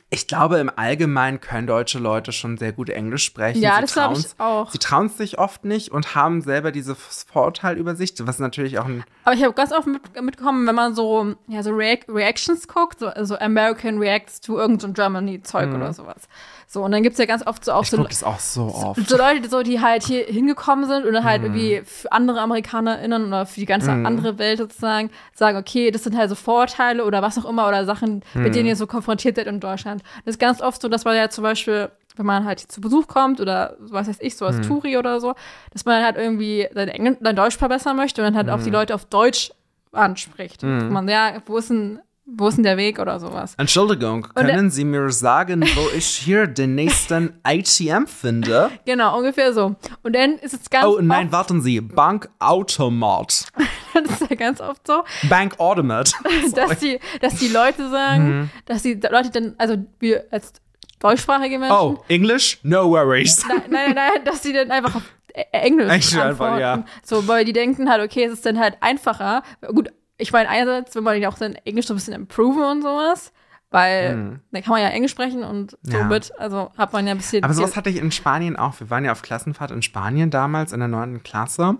ich glaube, im Allgemeinen können deutsche Leute schon sehr gut Englisch sprechen. Ja, Sie das glaube ich auch. Sie trauen es sich oft nicht und haben selber dieses Vorurteil über sich, was natürlich auch ein. Aber ich habe ganz oft mit, mitbekommen, wenn man so, ja, so Reac Reactions guckt, so also American Reacts to irgend so ein Germany-Zeug oder sowas. So, und dann gibt es ja ganz oft so auch Mhm. Ich so, das auch so oft. so Leute, die, so, die halt hier hingekommen sind und dann halt Mhm. irgendwie für andere AmerikanerInnen oder für die ganze andere Welt sozusagen sagen, okay, das sind halt so Vorurteile oder was auch immer oder Sachen, Mhm. mit denen ihr so konfrontiert seid in Deutschland. Das ist ganz oft so, dass man ja zum Beispiel, wenn man halt zu Besuch kommt oder was weiß ich, so als Touri oder so, dass man halt irgendwie sein, Engl sein Deutsch verbessern möchte und dann halt auch Mhm. die Leute auf Deutsch anspricht. Und Man, ja, wo ist denn, wo ist denn der Weg oder sowas? Entschuldigung, können Sie mir sagen, wo ich hier den nächsten ATM finde? Genau, ungefähr so. Und dann ist es ganz Oh, nein, warten Sie. Bankautomat. das ist ja ganz oft so, Bankautomat. dass die, dass die Leute sagen, Mhm. dass die Leute dann, also wir als deutschsprachige Menschen, Oh, English? No worries. nein, nein, nein, dass die dann einfach auf E- Englisch Englisch einfach, antworten. ja. So, weil die denken halt, okay, es ist dann halt einfacher. Gut, ich meine, einerseits will man ja auch sein Englisch so ein bisschen improven und sowas, weil dann kann man ja Englisch sprechen und Mhm. Ja. somit, also hat man ja ein bisschen. Aber sowas hatte ich in Spanien auch. Wir waren ja auf Klassenfahrt in Spanien damals in der neunten Klasse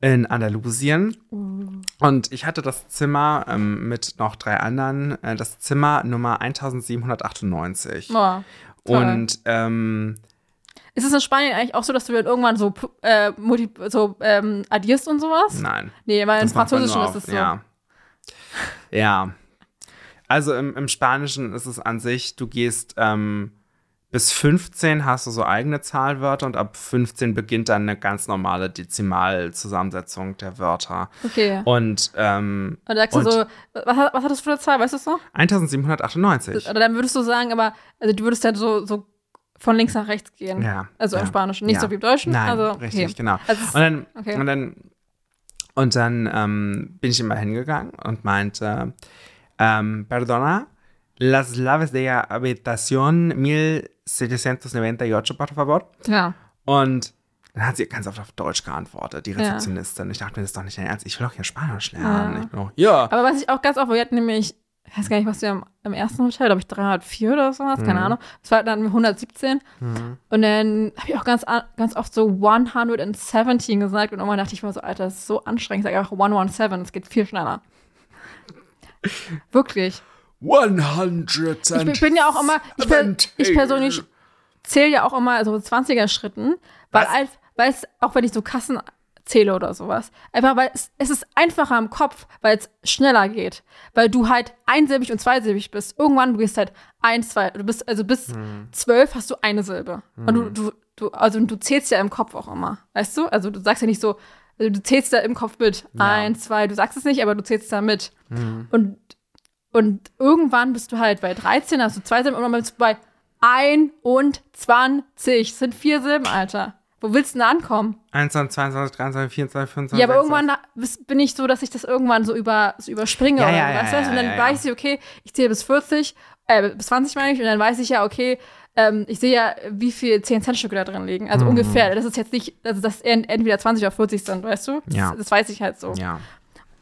in Andalusien. Und ich hatte das Zimmer ähm, mit noch drei anderen, äh, das Zimmer Nummer 1798. Boah. Und ähm, Ist es in Spanien eigentlich auch so, dass du dann irgendwann so, äh, multi, so ähm, addierst und sowas? nein. Nee, weil im Französischen ist es so. Ja. Ja. Also im, im Spanischen ist es an sich, du gehst ähm, bis 15 hast du so eigene Zahlwörter und ab 15 beginnt dann eine ganz normale Dezimalzusammensetzung der Wörter. Okay. Und ähm, Und da sagst du und- so, was, hat- was hat das für eine Zahl, weißt du es noch? 1798. Oder dann würdest du sagen, aber, also du würdest dann so, so von links nach rechts gehen. Ja. Also ja, im Spanischen, nicht ja. so wie im Deutschen. Nein, also, richtig, okay. genau. Also und dann, okay. und dann, und dann ähm, bin ich immer hingegangen und meinte, ähm, perdona, las llaves de la habitación 1798, por favor. Ja. Und dann hat sie ganz oft auf Deutsch geantwortet, die Ja. Rezeptionistin. Ich dachte mir, das ist doch nicht dein Ernst. Ich will doch hier Spanisch lernen. Ja. Ich bin auch, ja. Aber was ich auch ganz oft, wir hatten nämlich, ich weiß gar nicht, was wir im, im ersten Hotel, glaube ich, 304 oder sowas, Mhm. keine Ahnung. Das war dann 117. Und dann habe ich auch ganz, ganz oft so 117 gesagt und irgendwann dachte ich mir so, Alter, das ist so anstrengend. Ich sage einfach 117, es geht viel schneller. Wirklich. 100 Ich bin, ja auch immer, ich, per, ich persönlich zähle ja auch immer so 20er-Schritten, weil, als- weil es, auch wenn ich so Kassen zähle oder sowas, einfach weil es, es ist einfacher im Kopf, weil es schneller geht, weil du halt einsilbig und zweisilbig bist. Irgendwann du bist halt eins, zwei, du bist, also bis zwölf hast du eine Silbe. Und du, du, du, also du zählst ja im Kopf auch immer, weißt du? Also du sagst ja nicht so, also du zählst da im Kopf mit. Eins, zwei, du sagst es nicht, aber du zählst da mit. Und und irgendwann bist du halt bei 13, hast du zwei Silben, und dann bist du bei 21. Das sind vier Silben, Alter. Wo willst du denn ankommen? 21, 22, 23, 24, 25. Ja, aber 26. irgendwann bin ich so, dass ich das irgendwann so, über, so überspringe. Ja, oder, ja, ja, ja, und dann ja, ja. weiß ich, okay, ich zähle bis 40, äh, bis 20 meine ich, und dann weiß ich ja, okay, ähm, ich sehe ja, wie viel 10 Cent Stücke da drin liegen. Also Mhm. ungefähr. Das ist jetzt nicht, also dass en- entweder 20 oder 40 sind, weißt du? Das, Ja. das weiß ich halt so. Ja.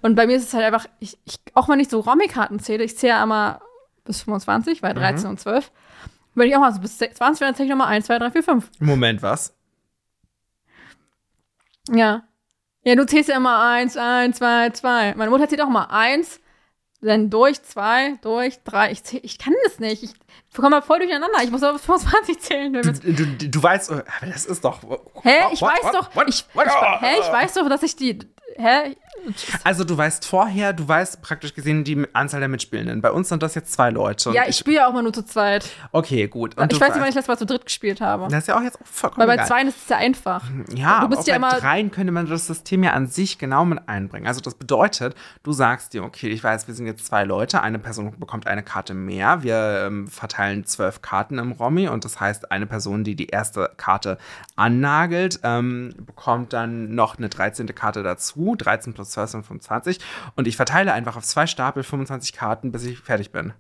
Und bei mir ist es halt einfach, ich, ich auch wenn ich so Romy-Karten zähle, ich zähle ja immer bis 25, weil 13 und 12. Wenn ich auch mal so bis 20 wäre, dann zähle ich nochmal 1, 2, 3, 4, 5. Moment, was? Ja. Ja, du zählst ja immer 1, 1, 2, 2. Meine Mutter zählt auch mal 1, dann durch 2, durch 3. Ich, zähl, ich kann das nicht. Ich komme mal voll durcheinander. Ich muss aber bis 25 zählen. Du, du, du weißt, aber das ist doch. Hä? Ich What, weiß what, doch. what, ich, ich, hä? Ich weiß doch, dass ich die. Hä? Also du weißt vorher, du weißt praktisch gesehen die Anzahl der Mitspielenden. Bei uns sind das jetzt zwei Leute. Ja, ich spiele ja auch mal nur zu zweit. Okay, gut. Und ich weiß nicht, wann ich das mal zu dritt gespielt habe. Das ist ja auch jetzt auch vollkommen Weil bei egal. zwei ist es ja einfach. Ja, Du bist aber ja bei immer- dreien könnte man das System ja an sich genau mit einbringen. Also das bedeutet, du sagst dir, okay, ich weiß, wir sind jetzt zwei Leute, eine Person bekommt eine Karte mehr. Wir ähm, verteilen zwölf Karten im Romy und das heißt, eine Person, die die erste Karte annagelt, ähm, bekommt dann noch eine 13. Karte dazu. 13 plus 12 sind 25. Und ich verteile einfach auf zwei Stapel 25 Karten, bis ich fertig bin.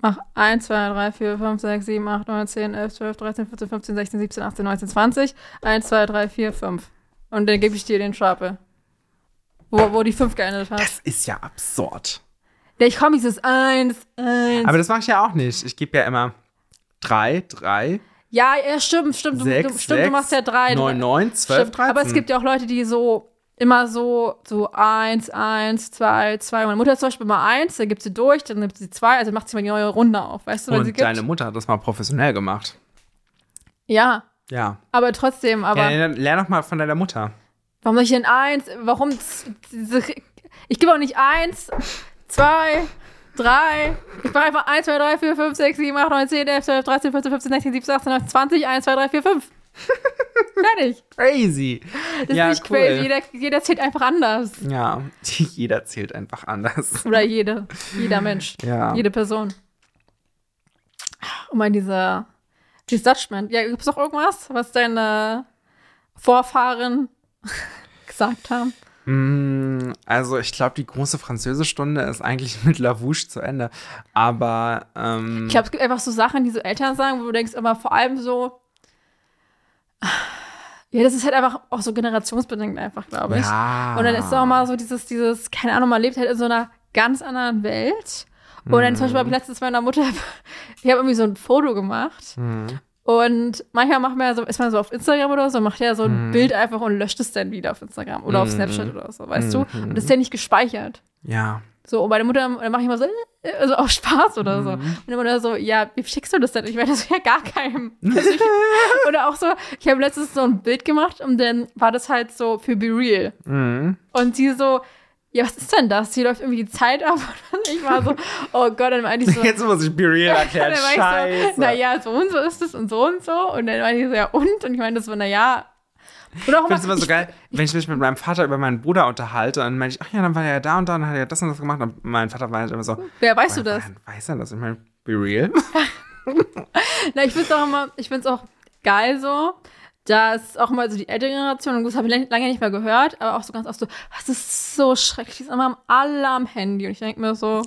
Mach 1, 2, 3, 4, 5, 6, 7, 8, 9, 10, 11, 12, 13, 14, 15, 16, 17, 18, 19, 20. 1, 2, 3, 4, 5. Und dann gebe ich dir den Stapel. Wo, wo die 5 geendet hat. Das ist ja absurd. Ich komme dieses 1, 1. Aber das mache ich ja auch nicht. Ich gebe ja immer drei, drei, ja, ja, stimmt, stimmt. Du, du, sechs, stimmt, du machst ja 3. 9, 9, 12, Stimmt. 13. Aber es gibt ja auch Leute, die so immer so, so 1, 1, 2, 2. Meine Mutter hat zum Beispiel mal 1, dann gibt sie durch, dann nimmt sie 2, also macht sie mal die neue Runde auf, weißt du, wenn sie Und gibt. deine Mutter hat das mal professionell gemacht. Ja, Ja. aber trotzdem, aber. ja lern doch mal von deiner Mutter. Warum soll ich denn eins? Warum? Ich gebe auch nicht eins, zwei, drei. Ich mache einfach eins, zwei, drei, vier, fünf, sechs, sieben, acht, neun, zehn, elf, zwölf, dreizehn, vierzehn, fünfzehn, sechzehn, siebzehn, achtzehn, neunzehn, zwanzig, eins, zwei, drei, vier, fünf. Fertig. Crazy. Das ja, ist nicht cool. crazy. Jeder, jeder zählt einfach anders. Ja, jeder zählt einfach anders. Oder jede. Jeder Mensch. Ja. Jede Person. Und mal diese, dieses Judgment. Ja, gibt es noch irgendwas, was deine Vorfahren gesagt haben? Mm, Also, ich glaube, die große Französischstunde ist eigentlich mit Lavouche zu Ende. Aber, ähm, Ich glaube, es gibt einfach so Sachen, die so Eltern sagen, wo du denkst, aber vor allem so. Ja, das ist halt einfach auch so generationsbedingt einfach, glaube ich. ja. Und dann ist auch mal so dieses, dieses, keine Ahnung, man lebt halt in so einer ganz anderen Welt. Und dann zum Beispiel habe ich letztens meiner Mutter, ich habe irgendwie so ein Foto gemacht. Und manchmal macht man ja so, ist man so auf Instagram oder so, macht ja so ein Bild einfach und löscht es dann wieder auf Instagram oder auf Snapchat oder so, weißt du? Und das ist ja nicht gespeichert. Ja. So, und meine Mutter, dann mache ich immer so, also auch Spaß oder so. Und dann immer so, ja, wie schickst du das denn? Ich meine, das ja gar keinem. Also ich, oder auch so, ich habe letztens so ein Bild gemacht und dann war das halt so für Be Real. Mhm. Und sie so, ja, was ist denn das? Hier läuft irgendwie die Zeit ab. Und ich war so, oh Gott, dann meinte ich so, Jetzt muss ich be real erklären. dann war ich Scheiße. so, naja, so und so ist es und so und so. Und dann meinte ich so, ja, und? Und ich meinte so, naja. Oder auch Ich finde es immer so geil, wenn ich mich mit meinem Vater über meinen Bruder unterhalte, dann meine ich, ach ja, dann war er ja da und da und hat er ja das und das gemacht. Und mein Vater war halt immer so, Wer weißt du das? weiß er das? Ich meine, be real. Na, ich finde es auch immer, ich finde es auch geil so, dass auch mal so die ältere Generation, und das habe ich lang- lange nicht mehr gehört, aber auch so ganz oft so, das ist so schrecklich, die sind immer am alle am Handy. Und ich denke mir so,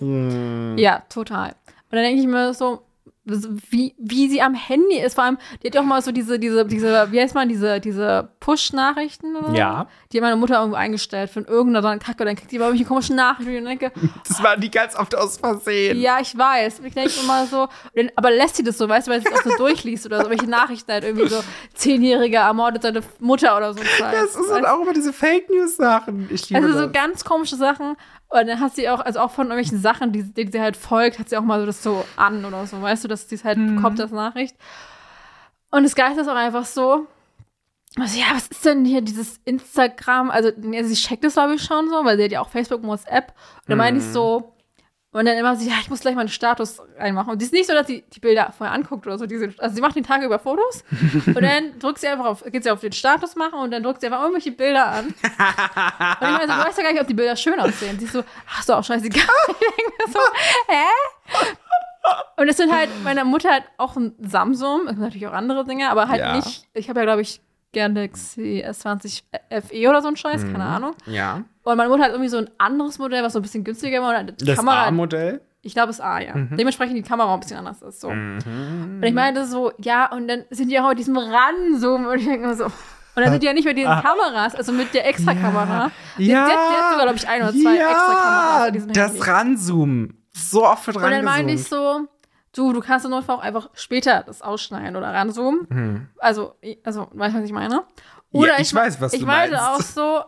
ja, total. Und dann denke ich mir so, wie, wie sie am Handy ist, vor allem, die hat ja auch mal so diese, diese, diese, wie heißt man, diese, diese Push-Nachrichten oder so. Ja. Die hat meine Mutter irgendwo eingestellt von irgendeiner so eine Kacke, dann kriegt die aber irgendwelche komischen Nachrichten und denke, Das waren die ganz oft aus Versehen. ja, ich weiß. Ich denke immer so, aber lässt sie das so, weißt du, weil sie es auch so durchliest oder so, welche Nachrichten halt irgendwie so, Zehnjähriger ermordet seine Mutter oder so. ein Scheiß. Das ist halt Weißt auch immer diese Fake News Sachen. Ich liebe Also so das. ganz komische Sachen. Und dann hat sie auch, also auch von irgendwelchen Sachen, die, denen sie halt folgt, hat sie auch mal so das so an oder so, weißt du, dass sie es halt Mhm. bekommt, das Nachricht. Und das Geist ist auch einfach so, also ja, was ist denn hier dieses Instagram? Also, sie checkt das, glaube ich, schon so, weil sie hat ja auch Facebook und WhatsApp. Und dann meine ich Mhm. so, und dann immer so, ja, ich muss gleich mal einen Status reinmachen. Und die ist nicht so, dass sie die Bilder vorher anguckt oder so. Sind, also sie macht den Tag über Fotos und dann drückt sie einfach auf, geht sie auf den Status machen und dann drückt sie einfach irgendwelche Bilder an. Und ich meine, so, du weißt ja gar nicht, ob die Bilder schön aussehen. Sie ist so, ach so, auch scheißegal. Ich denke mir so, hä? Und es sind halt, meine Mutter hat auch ein Samsung, natürlich auch andere Dinge, aber halt Ja. nicht, ich habe ja, glaube ich, Galaxy S20 FE oder so ein Scheiß, Mhm. keine Ahnung. Ja. Und man wollte halt irgendwie so ein anderes Modell, was so ein bisschen günstiger war. Und die Das A-Modell? ich glaube, es ist A, ja. Mhm. Dementsprechend die Kamera auch ein bisschen anders ist. So. Mhm. Und ich meinte so, ja, und dann sind die auch mit diesem Ranzoom und ich denke so. Und dann sind die ja nicht mit diesen Kameras, also mit der Extra-Kamera. Der- Ja. Der, der hat sogar, glaube ich, ein oder zwei ja, Extra-Kameras bei diesem das Handy. Ranzoom. So oft wird Und dann meinte ich so, du, du kannst im Notfall auch einfach später das ausschneiden oder ranzoomen. Hm. Also, also, weißt du, was ich meine? Oder Ja, ich weiß, was ich du meinst. auch so,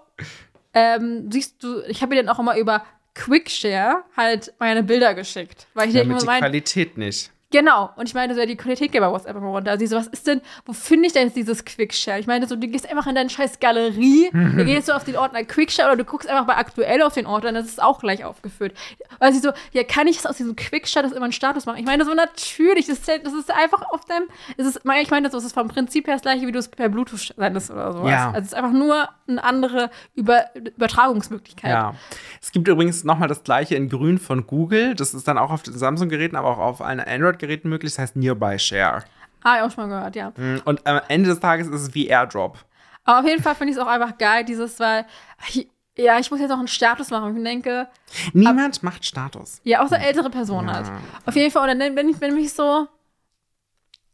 ähm, siehst du, ich habe mir dann auch immer über Quickshare halt meine Bilder geschickt. Weil ich Ja, denke die mein, Qualität nicht. Genau. Und ich meinte so, ja, die Qualität geht bei WhatsApp immer runter. Sie so, was ist denn, wo finde ich denn jetzt dieses Quickshare? Ich meinte so, du gehst einfach in deine scheiß Galerie, du gehst so auf den Ordner Quickshare oder du guckst einfach bei aktuell auf den Ordner, dann ist auch gleich aufgeführt. Weil sie so, ja, kann ich aus diesem Quickshare das immer einen Status machen? Ich meine so, natürlich, das ist, das ist einfach auf deinem, es ist, ich meine, das ist vom Prinzip her das gleiche, wie du es per Bluetooth sendest oder sowas. Ja. Also es ist einfach nur eine andere Über Übertragungsmöglichkeit. Ja. Es gibt übrigens nochmal das gleiche in grün von Google. Das ist dann auch auf den Samsung-Geräten, aber auch auf allen Android-Geräten möglich. Das heißt Nearby Share. Ah, ja, auch schon mal gehört, ja. Und am Ende des Tages ist es wie AirDrop. Aber auf jeden Fall finde ich es auch einfach geil, dieses, weil, ich, ja, ich muss jetzt auch einen Status machen. Ich denke, Niemand macht Status. ja, auch so ältere Personen halt. Auf jeden Fall, und dann bin ich, bin ich so,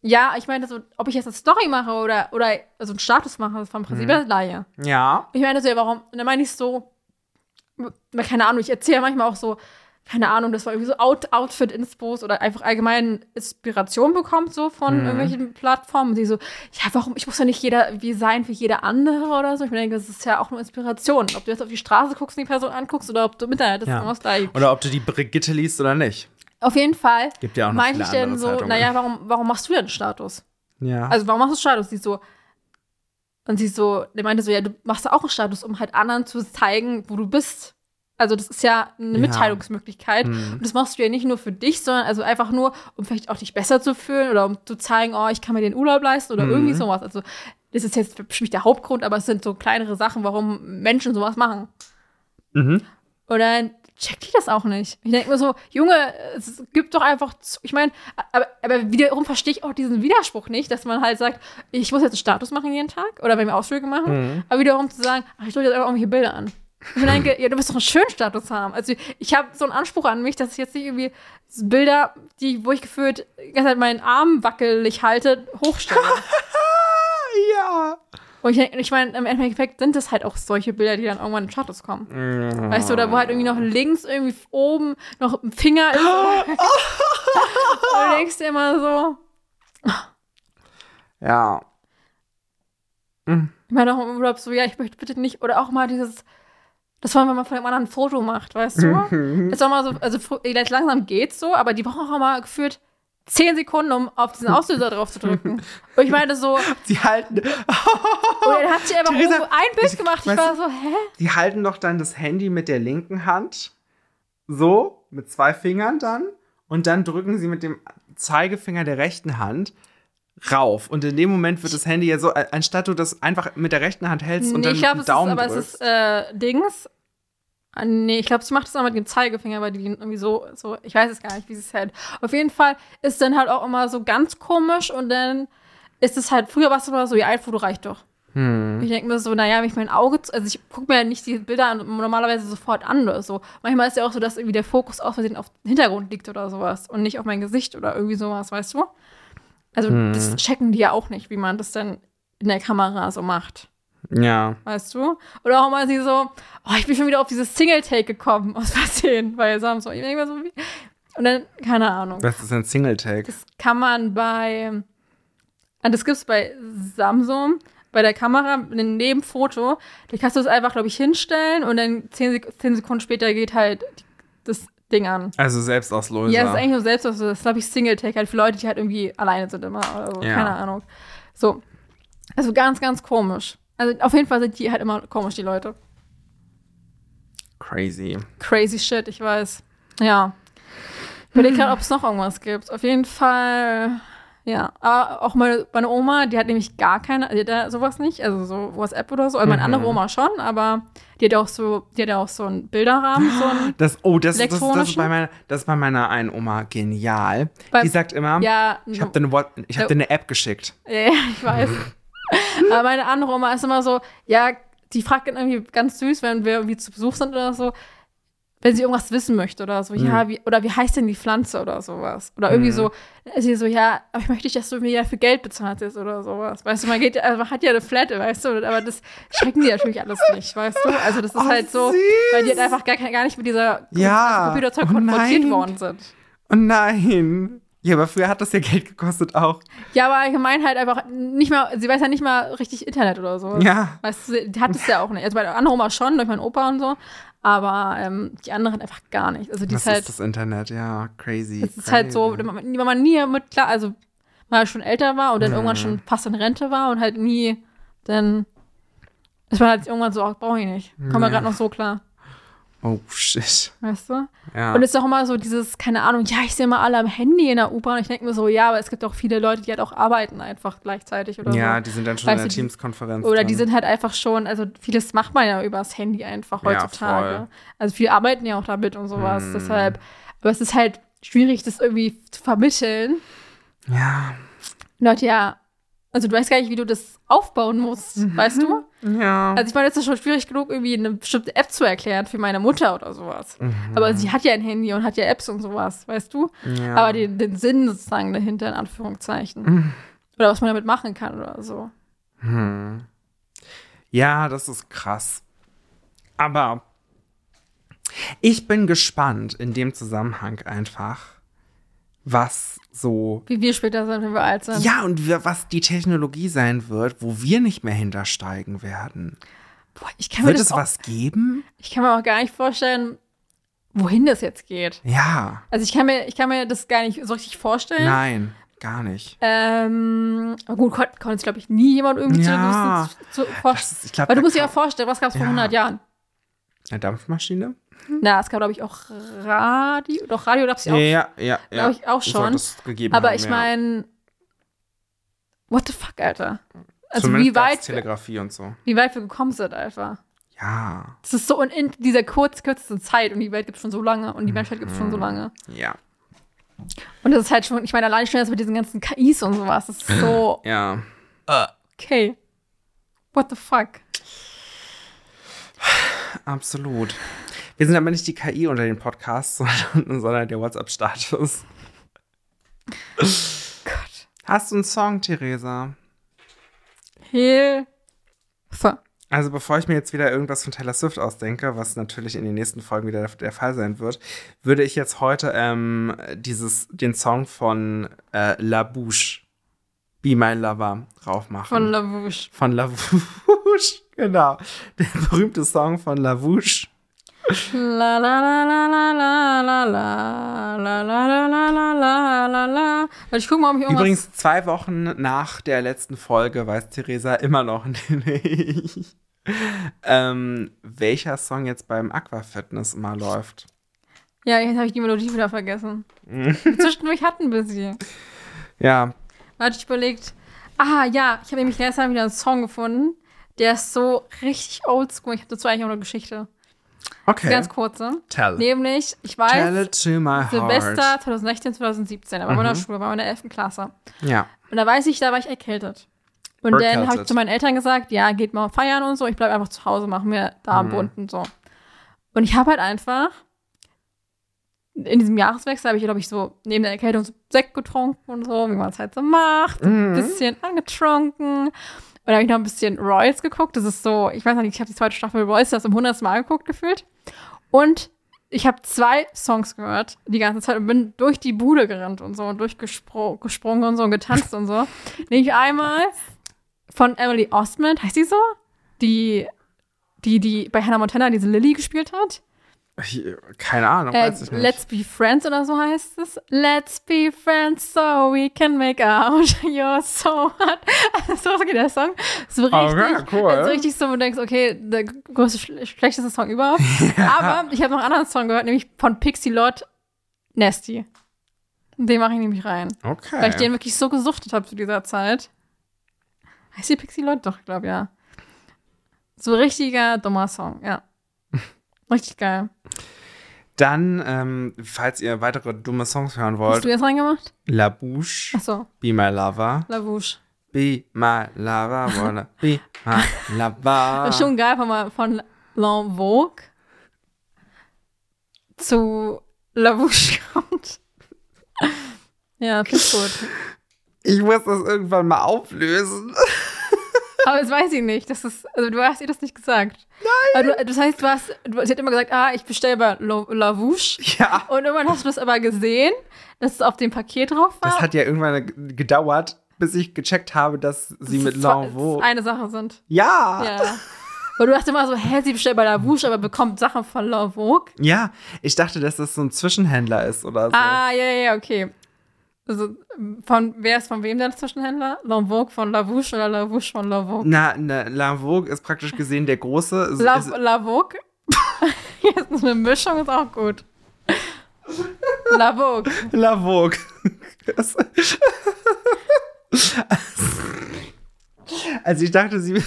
ja, ich meine, so, ob ich jetzt eine Story mache oder, oder so einen Status mache, ist vom Prinzip das Laie. Ja. Ich meine so, ja, warum? Und dann meine ich so, keine Ahnung, ich erzähle manchmal auch so, keine Ahnung, das war irgendwie so Out Outfit-Inspos oder einfach allgemein Inspiration bekommt, so von irgendwelchen Plattformen. Und sie so, ja, warum, ich muss ja nicht jeder wie sein wie jeder andere oder so. Ich denke, das ist ja auch nur Inspiration. Ob du jetzt auf die Straße guckst und die Person anguckst oder ob du im Internet das Ja. das Gleiche. Oder ob du die Brigitte liest oder nicht. Auf jeden Fall Gibt ja auch noch meinte viele ich denn andere so, Zeitungen. naja, warum, warum machst du denn Status? Ja. Also warum machst du Status? Sie so, und sie so, der meinte so, ja, du machst ja auch einen Status, um halt anderen zu zeigen, wo du bist. Also das ist ja eine Ja. Mitteilungsmöglichkeit. Mhm. Und das machst du ja nicht nur für dich, sondern also einfach nur, um vielleicht auch dich besser zu fühlen oder um zu zeigen, oh, ich kann mir den Urlaub leisten oder Mhm. irgendwie sowas. Also das ist jetzt für mich der Hauptgrund, aber es sind so kleinere Sachen, warum Menschen sowas machen. Mhm. Und dann checkt die das auch nicht. Ich denke mir so, Junge, es gibt doch einfach, zu, ich meine, aber, aber wiederum verstehe ich auch diesen Widerspruch nicht, dass man halt sagt, ich muss jetzt einen Status machen jeden Tag oder wenn wir Ausflüge machen, Mhm. aber wiederum zu sagen, ach, ich drücke jetzt einfach irgendwelche Bilder an. Ich denke, ja, du wirst doch einen schönen Status haben. Also ich habe so einen Anspruch an mich, dass ich jetzt nicht irgendwie Bilder, die, wo ich gefühlt die ganze Zeit meinen Arm wackelig halte, hochstelle. Ja. Und ich, ich meine, im Endeffekt sind das halt auch solche Bilder, die dann irgendwann in Status kommen. Mhm. Weißt du, oder wo halt irgendwie noch links irgendwie oben noch ein Finger ist. Und du denkst dir immer so, Ja. ich meine auch im Urlaub so, ja, ich möchte bitte nicht, oder auch mal dieses, das war, wenn man von dem anderen ein Foto macht, weißt du? Das war mal so, also jetzt langsam geht's so, aber die brauchen auch mal gefühlt zehn Sekunden, um auf diesen Auslöser drauf zu drücken. Und ich meine so, Sie halten, und dann hat sie einfach Theresa, ein Bild gemacht. Ich war so, hä? die halten doch dann das Handy mit der linken Hand so mit zwei Fingern dann und dann drücken sie mit dem Zeigefinger der rechten Hand rauf und in dem Moment wird das Handy ja so, äh, anstatt du das einfach mit der rechten Hand hältst und Nee, dann ich glaube, mit es dem ist, Daumen aber es ist äh, Dings. Ah, Nee, ich glaube, sie macht das auch mit dem Zeigefinger, weil die irgendwie so, so, ich weiß es gar nicht, wie sie es hält. Auf jeden Fall ist dann halt auch immer so ganz komisch und dann ist es halt, früher war es immer so, ja, ein Foto reicht doch. Hm. Ich denke mir so, naja, wenn ich mein Auge, also ich gucke mir ja nicht die Bilder normalerweise sofort an oder so. Manchmal ist ja auch so, dass irgendwie der Fokus aus Versehen auf dem Hintergrund liegt oder sowas und nicht auf mein Gesicht oder irgendwie sowas, weißt du? Also das checken die ja auch nicht, wie man das dann in der Kamera so macht Ja. weißt du? Oder auch mal sie so, oh, ich bin schon wieder auf dieses Single-Take gekommen, aus Versehen bei Samsung. Ich denke mir so, wie, und dann, keine Ahnung. Das ist ein Single-Take. Das kann man bei, ah, das gibt's bei Samsung, bei der Kamera, in dem Nebenfoto, da kannst du es einfach, glaube ich, hinstellen und dann zehn, Sek zehn Sekunden später geht halt das Ding an. Also Selbstauslöser. Ja, das ist eigentlich nur selbst, das ist, glaube ich, Single-Take halt für Leute, die halt irgendwie alleine sind immer so. Ja. Keine Ahnung. So. Also ganz, ganz komisch. Also auf jeden Fall sind die halt immer komisch, die Leute. Crazy. Crazy shit, ich weiß. Ja. Ich überlege gerade, ob es noch irgendwas gibt. Auf jeden Fall, ja. Aber auch meine, meine Oma, die hat nämlich gar keine, die hat ja sowas nicht, also so WhatsApp oder so. Also meine Mhm. andere Oma schon, aber die hat ja auch so, die hat ja auch so einen Bilderrahmen, so einen, Das, oh, das, das, das, ist bei meiner, das ist bei meiner einen Oma genial. Bei- die sagt immer, ja, ich habe dir, eine ich hab dir eine App geschickt. ja, ja, ich weiß. Aber meine andere Oma ist immer so, ja, die fragt dann irgendwie ganz süß, wenn wir irgendwie zu Besuch sind oder so, wenn sie irgendwas wissen möchte oder so, ja, wie, oder wie heißt denn die Pflanze oder sowas? Oder irgendwie Mhm. so, ist sie so, ja, aber ich möchte nicht, dass du mir dafür Geld bezahlt ist oder sowas. Weißt du, man geht, also man hat ja eine Flatte, weißt du, aber das checken die natürlich alles nicht, weißt du? Also das ist Oh, halt so, süß. weil die halt einfach gar, gar nicht mit dieser Ja. Computerzeug Oh konfrontiert nein. worden sind. Oh nein. Ja, aber früher hat das ja Geld gekostet auch. Ja, aber allgemein halt einfach nicht mal, sie weiß ja nicht mal richtig Internet oder so. Ja. Weißt du, die hat es ja auch nicht. Also bei der anderen Oma schon, durch meinen Opa und so. Aber ähm, die andere hat einfach gar nicht. Also die Was ist halt, ist das Internet? Ja, crazy. es ist halt so, wenn man, nie mit klar, also mal schon älter war und dann Mhm. irgendwann schon fast in Rente war und halt nie, dann ist man halt irgendwann so, brauche ich nicht. Komm mal Ja. gerade noch so klar, Oh, shit. weißt du? Ja. Und es ist auch immer so dieses, keine Ahnung, ja, ich sehe mal alle am Handy in der U-Bahn. Ich denke mir so, ja, aber es gibt auch viele Leute, die halt auch arbeiten einfach gleichzeitig oder so. ja, die sind dann schon Weißt in der Teams-Konferenz. Oder drin. die sind halt einfach schon, also vieles macht man ja übers Handy einfach Ja, heutzutage. voll. also viele arbeiten ja auch damit und sowas. Hm. Deshalb, aber es ist halt schwierig, das irgendwie zu vermitteln. Ja. Leute, ja, also du weißt gar nicht, wie du das aufbauen musst, Mhm. weißt du? Ja. Also ich meine, es ist schon schwierig genug, irgendwie eine bestimmte App zu erklären für meine Mutter oder sowas. Mhm. Aber sie hat ja ein Handy und hat ja Apps und sowas, weißt du? ja. Aber den, den Sinn sozusagen dahinter, in Anführungszeichen. Mhm. Oder was man damit machen kann oder so. Hm. Ja, das ist krass. Aber ich bin gespannt in dem Zusammenhang einfach, was so. Wie wir später sind, wenn wir alt sind. Ja, und was die Technologie sein wird, wo wir nicht mehr hintersteigen werden. Boah, ich kann mir Wird das es auch was geben? Ich kann mir auch gar nicht vorstellen, wohin das jetzt geht. Ja. Also ich kann mir, ich kann mir das gar nicht so richtig vorstellen. Nein, gar nicht. Ähm, aber gut, konnte, konnte sich, glaube ich, nie jemand irgendwie Ja. zu, zu, vor- Das ist, ich glaub, Weil du musst dir ja vorstellen, was gab es vor Ja. 100 Jahren? Eine Dampfmaschine? Na, es gab, glaube ich, auch Radio. Doch, Radio gab es ja auch. ja, ja. ja. Glaub ich auch schon. Aber haben, ich meine, what the fuck, Alter? Also Zumindest wie weit, Telegrafie und so. wie weit wir gekommen sind, einfach. Ja. Das ist so in, in dieser kurz, kürzesten Zeit und die Welt gibt es schon so lange und die Menschheit gibt es schon so lange. Ja. Und das ist halt schon, ich meine, allein schon das mit diesen ganzen KIs und sowas, das ist so, Ja. okay. What the fuck? Absolut. Wir sind aber nicht die KI unter den Podcasts, sondern, sondern der WhatsApp-Status. Gott. Hast du einen Song, Theresa? Hilfe. Also bevor ich mir jetzt wieder irgendwas von Taylor Swift ausdenke, was natürlich in den nächsten Folgen wieder der, der Fall sein wird, würde ich jetzt heute ähm, dieses, den Song von äh, La Bouche, Be My Lover, drauf machen. Von Lavouche. von La Bouche, genau. Der berühmte Song von La Bouche. La la la la la la la la la la la la la la la ich guck mal, ob ich irgendwas. Übrigens, zwei Wochen nach der letzten Folge weiß Theresa immer noch nicht, ähm, welcher Song jetzt beim Aquafitness mal läuft. Ja, jetzt habe ich die Melodie wieder vergessen. Zwischendurch hatten wir sie. Ja, Da hatte ich überlegt, ah ja, ich habe nämlich gestern wieder einen Song gefunden, der ist so richtig oldschool. Ich habe dazu eigentlich auch eine Geschichte. Okay. Ganz kurze. Tell. Nämlich, ich weiß, it to my Silvester heart. 2016, 2017, da war ich in der Mhm. Schule, war in der 11. Klasse. Ja. Und da weiß ich, da war ich erkältet. Und dann habe ich Erkältet. zu meinen Eltern gesagt, ja, geht mal feiern und so, ich bleibe einfach zu Hause, machen mir Darmbund Mhm. und so. Und ich habe halt einfach in diesem Jahreswechsel habe ich, glaube ich, so neben der Erkältung so Sekt getrunken und so, wie man es halt so macht. Ein Mhm. bisschen angetrunken. Und dann habe ich noch ein bisschen Royals geguckt. Das ist so, ich weiß noch nicht, ich habe die zweite Staffel Royals das im hundertsten Mal geguckt gefühlt. Und ich habe zwei Songs gehört die ganze Zeit und bin durch die Bude gerannt und so und durchgesprungen gesprungen und so und getanzt und so. Nämlich einmal von Emily Osment, heißt die so? Die, die, die bei Hannah Montana diese Lily gespielt hat. Keine Ahnung, Äh, weiß ich nicht. Let's be friends oder so heißt es. Let's be friends so we can make out. You're so hot. so geht der Song. So richtig, Okay, cool. so richtig so, wo du denkst, okay, der größte, schl- schlechteste Song überhaupt. Aber ich habe noch einen anderen Song gehört, nämlich von Pixie Lott, Nasty. Den mache ich nämlich rein. okay. Weil ich den wirklich so gesuchtet habe zu dieser Zeit. Heißt die Pixie Lott? Doch, ich glaube, ja. So richtiger dummer Song, ja. Richtig geil. Dann, ähm, falls ihr weitere dumme Songs hören Hast wollt, du jetzt reingemacht? La Bouche, Achso, Be My Lover, Lavouche. be my lover, wanna be my lover. Das ist schon geil, wenn man von L'Envogue zu Lavouche kommt. Ja, finde ich gut. Ich muss das irgendwann mal auflösen. Aber das weiß ich nicht. Das ist, also du hast ihr das nicht gesagt. Nein. Du, das heißt, du hast, du, sie hat immer gesagt, ah, ich bestelle bei La- Lavouche. Ja. Und irgendwann hast du das aber gesehen, dass es auf dem Paket drauf war. Das hat ja irgendwann gedauert, bis ich gecheckt habe, dass sie dass mit L'Envaux. eine Sache sind. Ja. Ja. Und du dachtest immer so, hä, sie bestellt bei Lavouche, aber bekommt Sachen von La Vogue. Ja, ich dachte, dass das so ein Zwischenhändler ist oder so. Ah, ja, ja, okay. Also, von, wer ist von wem der Zwischenhändler? La Vogue von Lavouche oder Lavouche von La Vogue? Na, na, L'Envaux ist praktisch gesehen der große. La? Jetzt ist eine Mischung, ist auch gut. La Vogue. L'Envaux. Das- Also ich dachte, sie,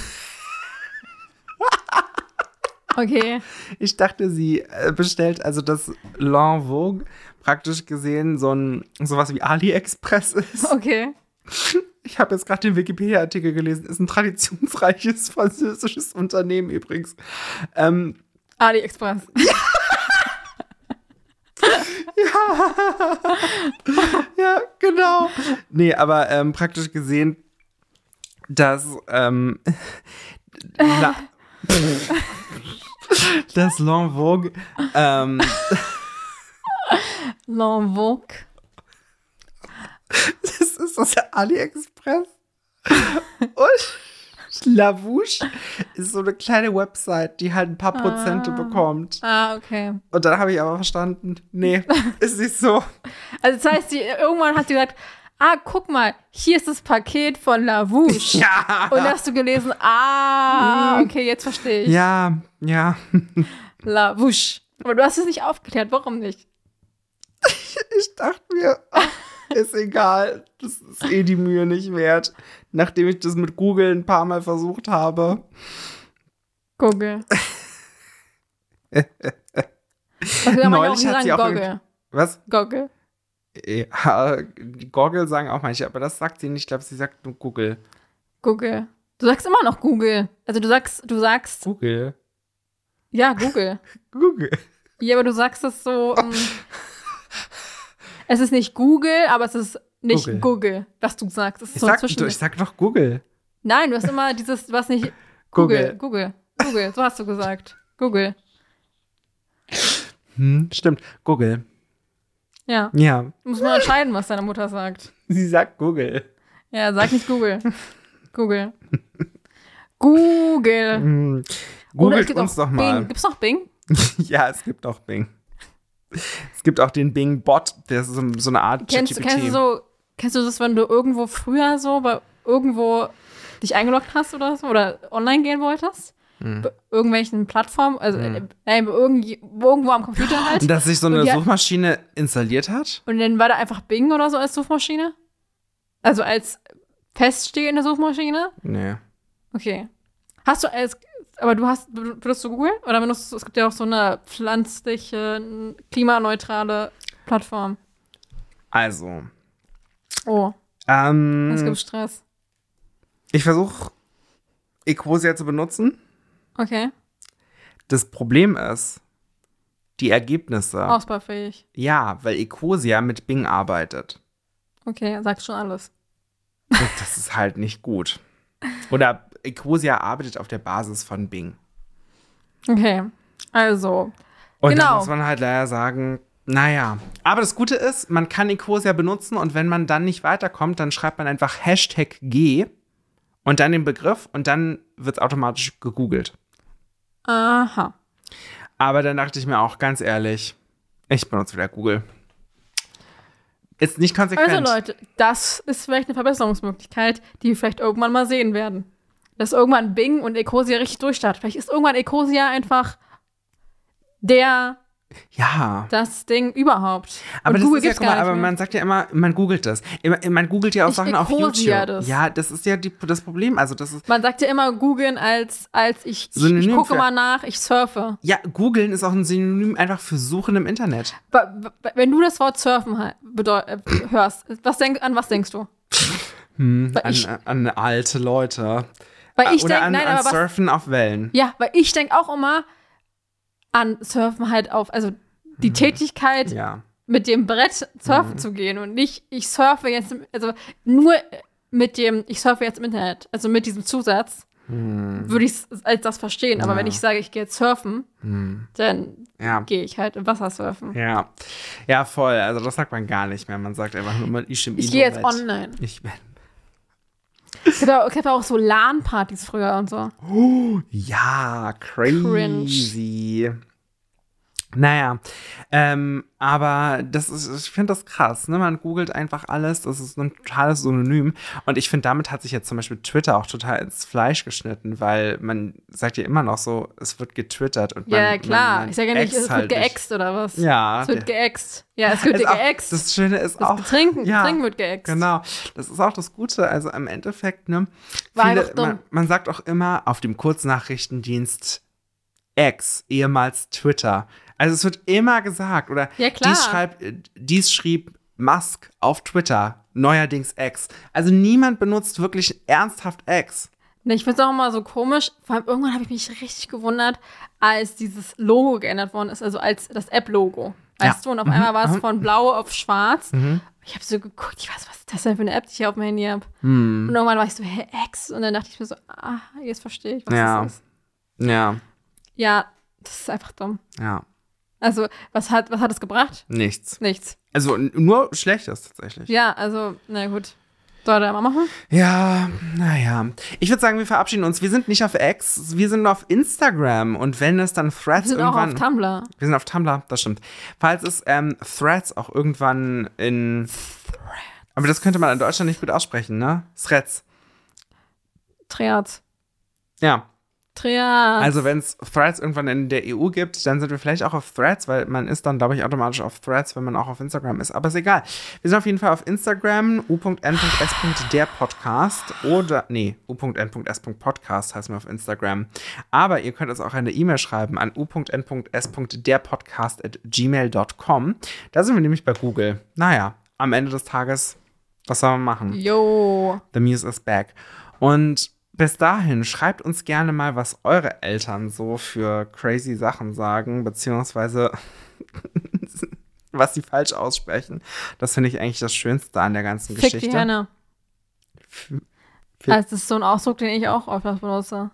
Okay. ich dachte, sie äh, bestellt, also dass L'Envaux praktisch gesehen so ein sowas wie AliExpress ist. Okay. Ich habe jetzt gerade den Wikipedia-Artikel gelesen. Ist ein traditionsreiches französisches Unternehmen übrigens. Ähm, AliExpress. ja, genau. Nee, aber ähm, praktisch gesehen, dass ähm, La, dass L'Envogue ähm, L'Envogue. das ist das AliExpress und Lavouche ist so eine kleine Website, die halt ein paar Prozente bekommt. Ah, okay. Und dann habe ich aber verstanden, nee, ist nicht so. Also das heißt, die, irgendwann hat sie gesagt, ah, guck mal, hier ist das Paket von Lavouche. Ja. Und da hast du gelesen, ah, okay, jetzt verstehe ich. Ja, ja. Lavouche. Aber du hast es nicht aufgeklärt, warum nicht? Ich dachte mir, ach, ist egal. Das ist eh die Mühe nicht wert. Nachdem ich das mit Google ein paar Mal versucht habe. Google. Also, Neulich hat sie auch Goggle. Was? Goggle. Ja, die Goggle sagen auch manche, aber das sagt sie nicht. Ich glaube, sie sagt nur Google. Google. Du sagst immer noch Google. Also du sagst, du sagst, Google. ja, Google. Google. Ja, aber du sagst es so, ähm, es ist nicht Google, aber es ist nicht Google. Google, was du sagst. Ich so sag, Zwischen- ich sag doch Google. Nein, du hast immer dieses, was nicht Google, Google, Google, so hast du gesagt. Google. Hm, stimmt. Google. Ja. Ja. Muss man entscheiden, was deine Mutter sagt. Sie sagt Google. Ja, sag nicht Google. Google. Google. Hm. Es Googelt gibt uns doch mal. Bing. Gibt's noch Bing? ja, es gibt auch Bing. Es gibt auch den Bing-Bot, der ist so, so eine Art Kennst, ChatGPT. kennst du so, kennst du das, wenn du irgendwo früher so bei irgendwo dich eingeloggt hast oder so oder online gehen wolltest? Hm. Bei irgendwelchen Plattformen, also äh, nein, irgendwo am Computer halt. Dass sich so eine Suchmaschine installiert hat? Und dann war da einfach Bing oder so als Suchmaschine? Also als feststehende Suchmaschine? Nee. Okay. Hast du als, aber du hast, benutzt du Google? Oder benutzt du, es gibt ja auch so eine pflanzliche, klimaneutrale Plattform. Also, Oh, es ähm, gibt Stress. ich versuche Ecosia zu benutzen. Okay. Das Problem ist, die Ergebnisse. Ausbaufähig. Ja, weil Ecosia mit Bing arbeitet. Okay, sagst schon alles. Das ist halt nicht gut. Oder Ecosia arbeitet auf der Basis von Bing. Okay. Also, Und da Genau. muss man halt leider sagen, naja. Aber das Gute ist, man kann Ecosia benutzen und wenn man dann nicht weiterkommt, dann schreibt man einfach Hashtag G und dann den Begriff und dann wird es automatisch gegoogelt. aha. Aber dann dachte ich mir auch ganz ehrlich, ich benutze wieder Google. Ist nicht konsequent. Also Leute, das ist vielleicht eine Verbesserungsmöglichkeit, die wir vielleicht irgendwann mal sehen werden. Dass irgendwann Bing und Ecosia richtig durchstartet. Vielleicht ist irgendwann Ecosia einfach der, ja. das Ding überhaupt. Aber und Google ist ja, guck mal, aber man sagt ja immer, man googelt das. Man googelt ja auch Ich Sachen auf YouTube. das. Ja, das ist ja die, das Problem. Also das ist, Man sagt ja immer googeln als, als ich, ich, ich Synonym gucke mal nach, ich surfe. ja, googeln ist auch ein Synonym einfach für Suchen im Internet. Wenn du das Wort surfen äh, hörst, was denk, an was denkst du? Hm, an, ich- an alte Leute. Weil ich Oder denke, an, nein, an aber was, Surfen auf Wellen. Ja, weil ich denke auch immer an Surfen halt auf, also die Tätigkeit Mhm. Ja. mit dem Brett surfen zu gehen und nicht, ich surfe jetzt, im- also nur mit dem, ich surfe jetzt im Internet, also mit diesem Zusatz, würde ich es als das verstehen. Aber Mhm. Ja. wenn ich sage, ich gehe jetzt surfen, Hm. dann Ja. gehe ich halt im Wasser surfen. Ja. Ja, voll. Also das sagt man gar nicht mehr. Man sagt einfach nur mal, ich Ich gehe jetzt online. Ich bin. Gab auch, es gab auch so LAN-Partys früher und so. Ja, crazy. Naja, ähm, aber das ist, ich finde das krass, ne? Man googelt einfach alles, das ist ein totales Synonym. Und ich finde, damit hat sich jetzt zum Beispiel Twitter auch total ins Fleisch geschnitten, weil man sagt ja immer noch so, es wird getwittert. Und Ja, man, klar. Man, man ich sage ja nicht, es halt wird geäxt oder was. Ja. Es wird geäxt. Ja, es wird Ist auch- geäxt. Das Schöne ist Das auch. Getränk, ja, Getränk wird geäxt. Genau, das ist auch das Gute. Also im Endeffekt, ne? Viele, man, man sagt auch immer auf dem Kurznachrichtendienst X, ehemals Twitter. Also es wird immer gesagt, oder Ja, klar. Dies, schreibt, dies schrieb Musk auf Twitter, neuerdings X. Also niemand benutzt wirklich ernsthaft X. Ne, ich finde es auch immer so komisch. Vor allem irgendwann habe ich mich richtig gewundert, als dieses Logo geändert worden ist, also als das App-Logo. Weißt Ja. du, und auf einmal war es mhm. von blau auf schwarz. Mhm. Ich habe so geguckt, ich weiß, was ist das denn für eine App, die ich hier auf dem Handy habe? Hm. Und irgendwann war ich so, hä, X? Und dann dachte ich mir so, ah, jetzt verstehe ich, was Ja. das ist. Ja, Ja, das ist einfach dumm. ja, Also, was hat, was hat es gebracht? nichts. Nichts. Also nur Schlechtes tatsächlich. Ja, also, na gut. Soll er mal machen? Ja, naja. Ich würde sagen, wir verabschieden uns. Wir sind nicht auf X, wir sind auf Instagram. Und wenn es dann Threads Wir sind auch irgendwann. auf Tumblr. wir sind auf Tumblr, das stimmt. Falls es ähm, Threads auch irgendwann in. Aber das könnte man in Deutschland nicht gut aussprechen, ne? Threads. Triad. Ja. Triad. Also, wenn es Threads irgendwann in der EU gibt, dann sind wir vielleicht auch auf Threads, weil man ist dann, glaube ich, automatisch auf Threads, wenn man auch auf Instagram ist. Aber ist egal. Wir sind auf jeden Fall auf Instagram, u.n.s.der.podcast oder, nee, u.n.s.podcast heißen wir auf Instagram. Aber ihr könnt uns auch eine E-Mail schreiben an u.n.s.derpodcast.gmail.com. Da sind wir nämlich bei Google. Naja, am Ende des Tages, was soll man machen? Yo. The Muse is back. Und bis dahin, schreibt uns gerne mal, was eure Eltern so für crazy Sachen sagen, beziehungsweise was sie falsch aussprechen. Das finde ich eigentlich das Schönste an der ganzen Fick die Geschichte. Henne. Fick- Also, das ist so ein Ausdruck, den ich auch öfters benutze.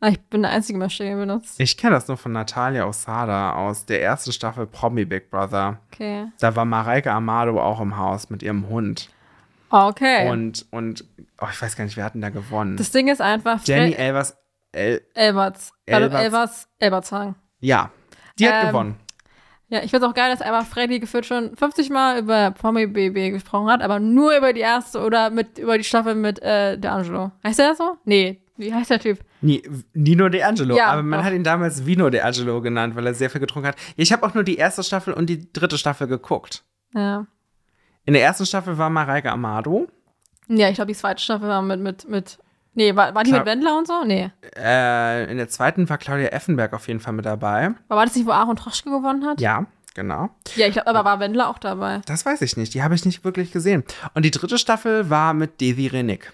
Aber Ich bin der einzige Mensch, der ihn benutzt. Ich kenne das nur von Natalia Osada aus der ersten Staffel Promi Big Brother. Okay. Da war Mareike Amado auch im Haus mit ihrem Hund. Okay. Und, und oh, ich weiß gar nicht, wer hat denn da gewonnen? das Ding ist einfach. Jenny Elvers. El Elberts. Elberts. Elberts. Elberts, Elberts sagen. ja, die hat Ähm, gewonnen. Ja, ich finde es auch geil, dass einfach Freddy gefühlt schon 50 Mal über Promi BB gesprochen hat, aber nur über die erste oder mit über die Staffel mit äh, D'Angelo. Heißt der das so? Nee, wie heißt der Typ? Nino De Angelo. Ja, aber man doch. hat ihn damals Vino De Angelo genannt, weil er sehr viel getrunken hat. Ich habe auch nur die erste Staffel und die dritte Staffel geguckt. Ja. In der ersten Staffel war Mareike Amado. Ja, ich glaube, die zweite Staffel war mit, mit, mit. Nee, war, war die Klar. mit Wendler und so? Nee. Äh, in der zweiten war Claudia Effenberg auf jeden Fall mit dabei. Aber war das nicht, wo Aaron Troschke gewonnen hat? Ja, genau. Ja, ich glaube, aber war Wendler auch dabei. Das weiß ich nicht. Die habe ich nicht wirklich gesehen. Und die dritte Staffel war mit Devi Renick.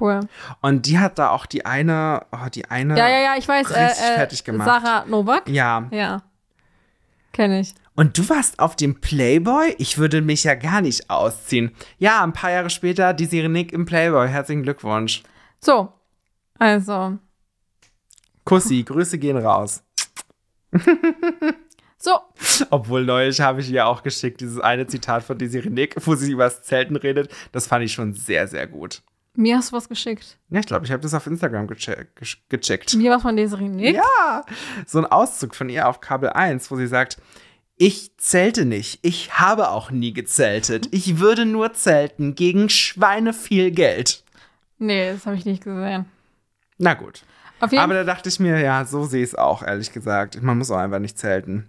Cool. Und die hat da auch die eine, oh, die eine. Ja, ja, ja, ich weiß. Äh, richtig äh, fertig gemacht. Sarah Novak? Ja. Ja. Kenne ich. Und du warst auf dem Playboy? Ich würde mich ja gar nicht ausziehen. Ja, ein paar Jahre später die Sirenik im Playboy. Herzlichen Glückwunsch. So. Also. Kussi, Grüße gehen raus. So. Obwohl neulich habe ich ihr auch geschickt, dieses eine Zitat von Desiree Nick, wo sie über das Zelten redet. Das fand ich schon sehr, sehr gut. Mir hast du was geschickt. Ja, ich glaube, ich habe das auf Instagram geche gecheckt. Mir was von Desiree Nick. Ja, so ein Auszug von ihr auf Kabel 1, wo sie sagt, ich zelte nicht, ich habe auch nie gezeltet. Ich würde nur zelten gegen Schweine viel Geld. Nee, das habe ich nicht gesehen. Na gut. Aber da dachte ich mir, ja, so sehe ich es auch, ehrlich gesagt. Man muss auch einfach nicht zelten.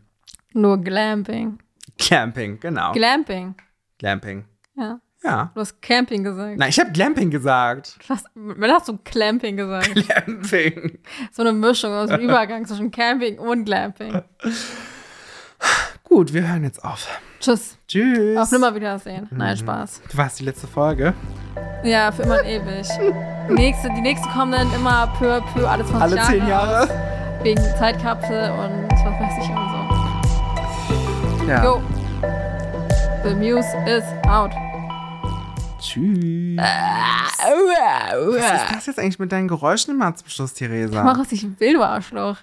Nur Glamping. Camping, genau. Glamping. Glamping. Ja. Ja. Du hast Camping gesagt. Nein, ich habe Glamping gesagt. Du hast, wann hast du Clamping gesagt? Glamping. So eine Mischung, so ein Übergang zwischen Camping und Glamping. Gut, wir hören jetzt auf. Tschüss. Tschüss. Auf Nimmerwiedersehen. Mhm. Nein, Spaß. Du warst die letzte Folge. Ja, für immer und ewig. Die nächste, die nächste kommen dann immer peu à peu, alle 20 Alle Jahre. zehn Jahre. Aus, wegen Zeitkapsel und was weiß ich und so. Ja. Jo. The Muse is out. Tschüss. Was ist das jetzt eigentlich mit deinen Geräuschen immer zum Schluss, Theresa? Mach es, ich will, du Arschloch.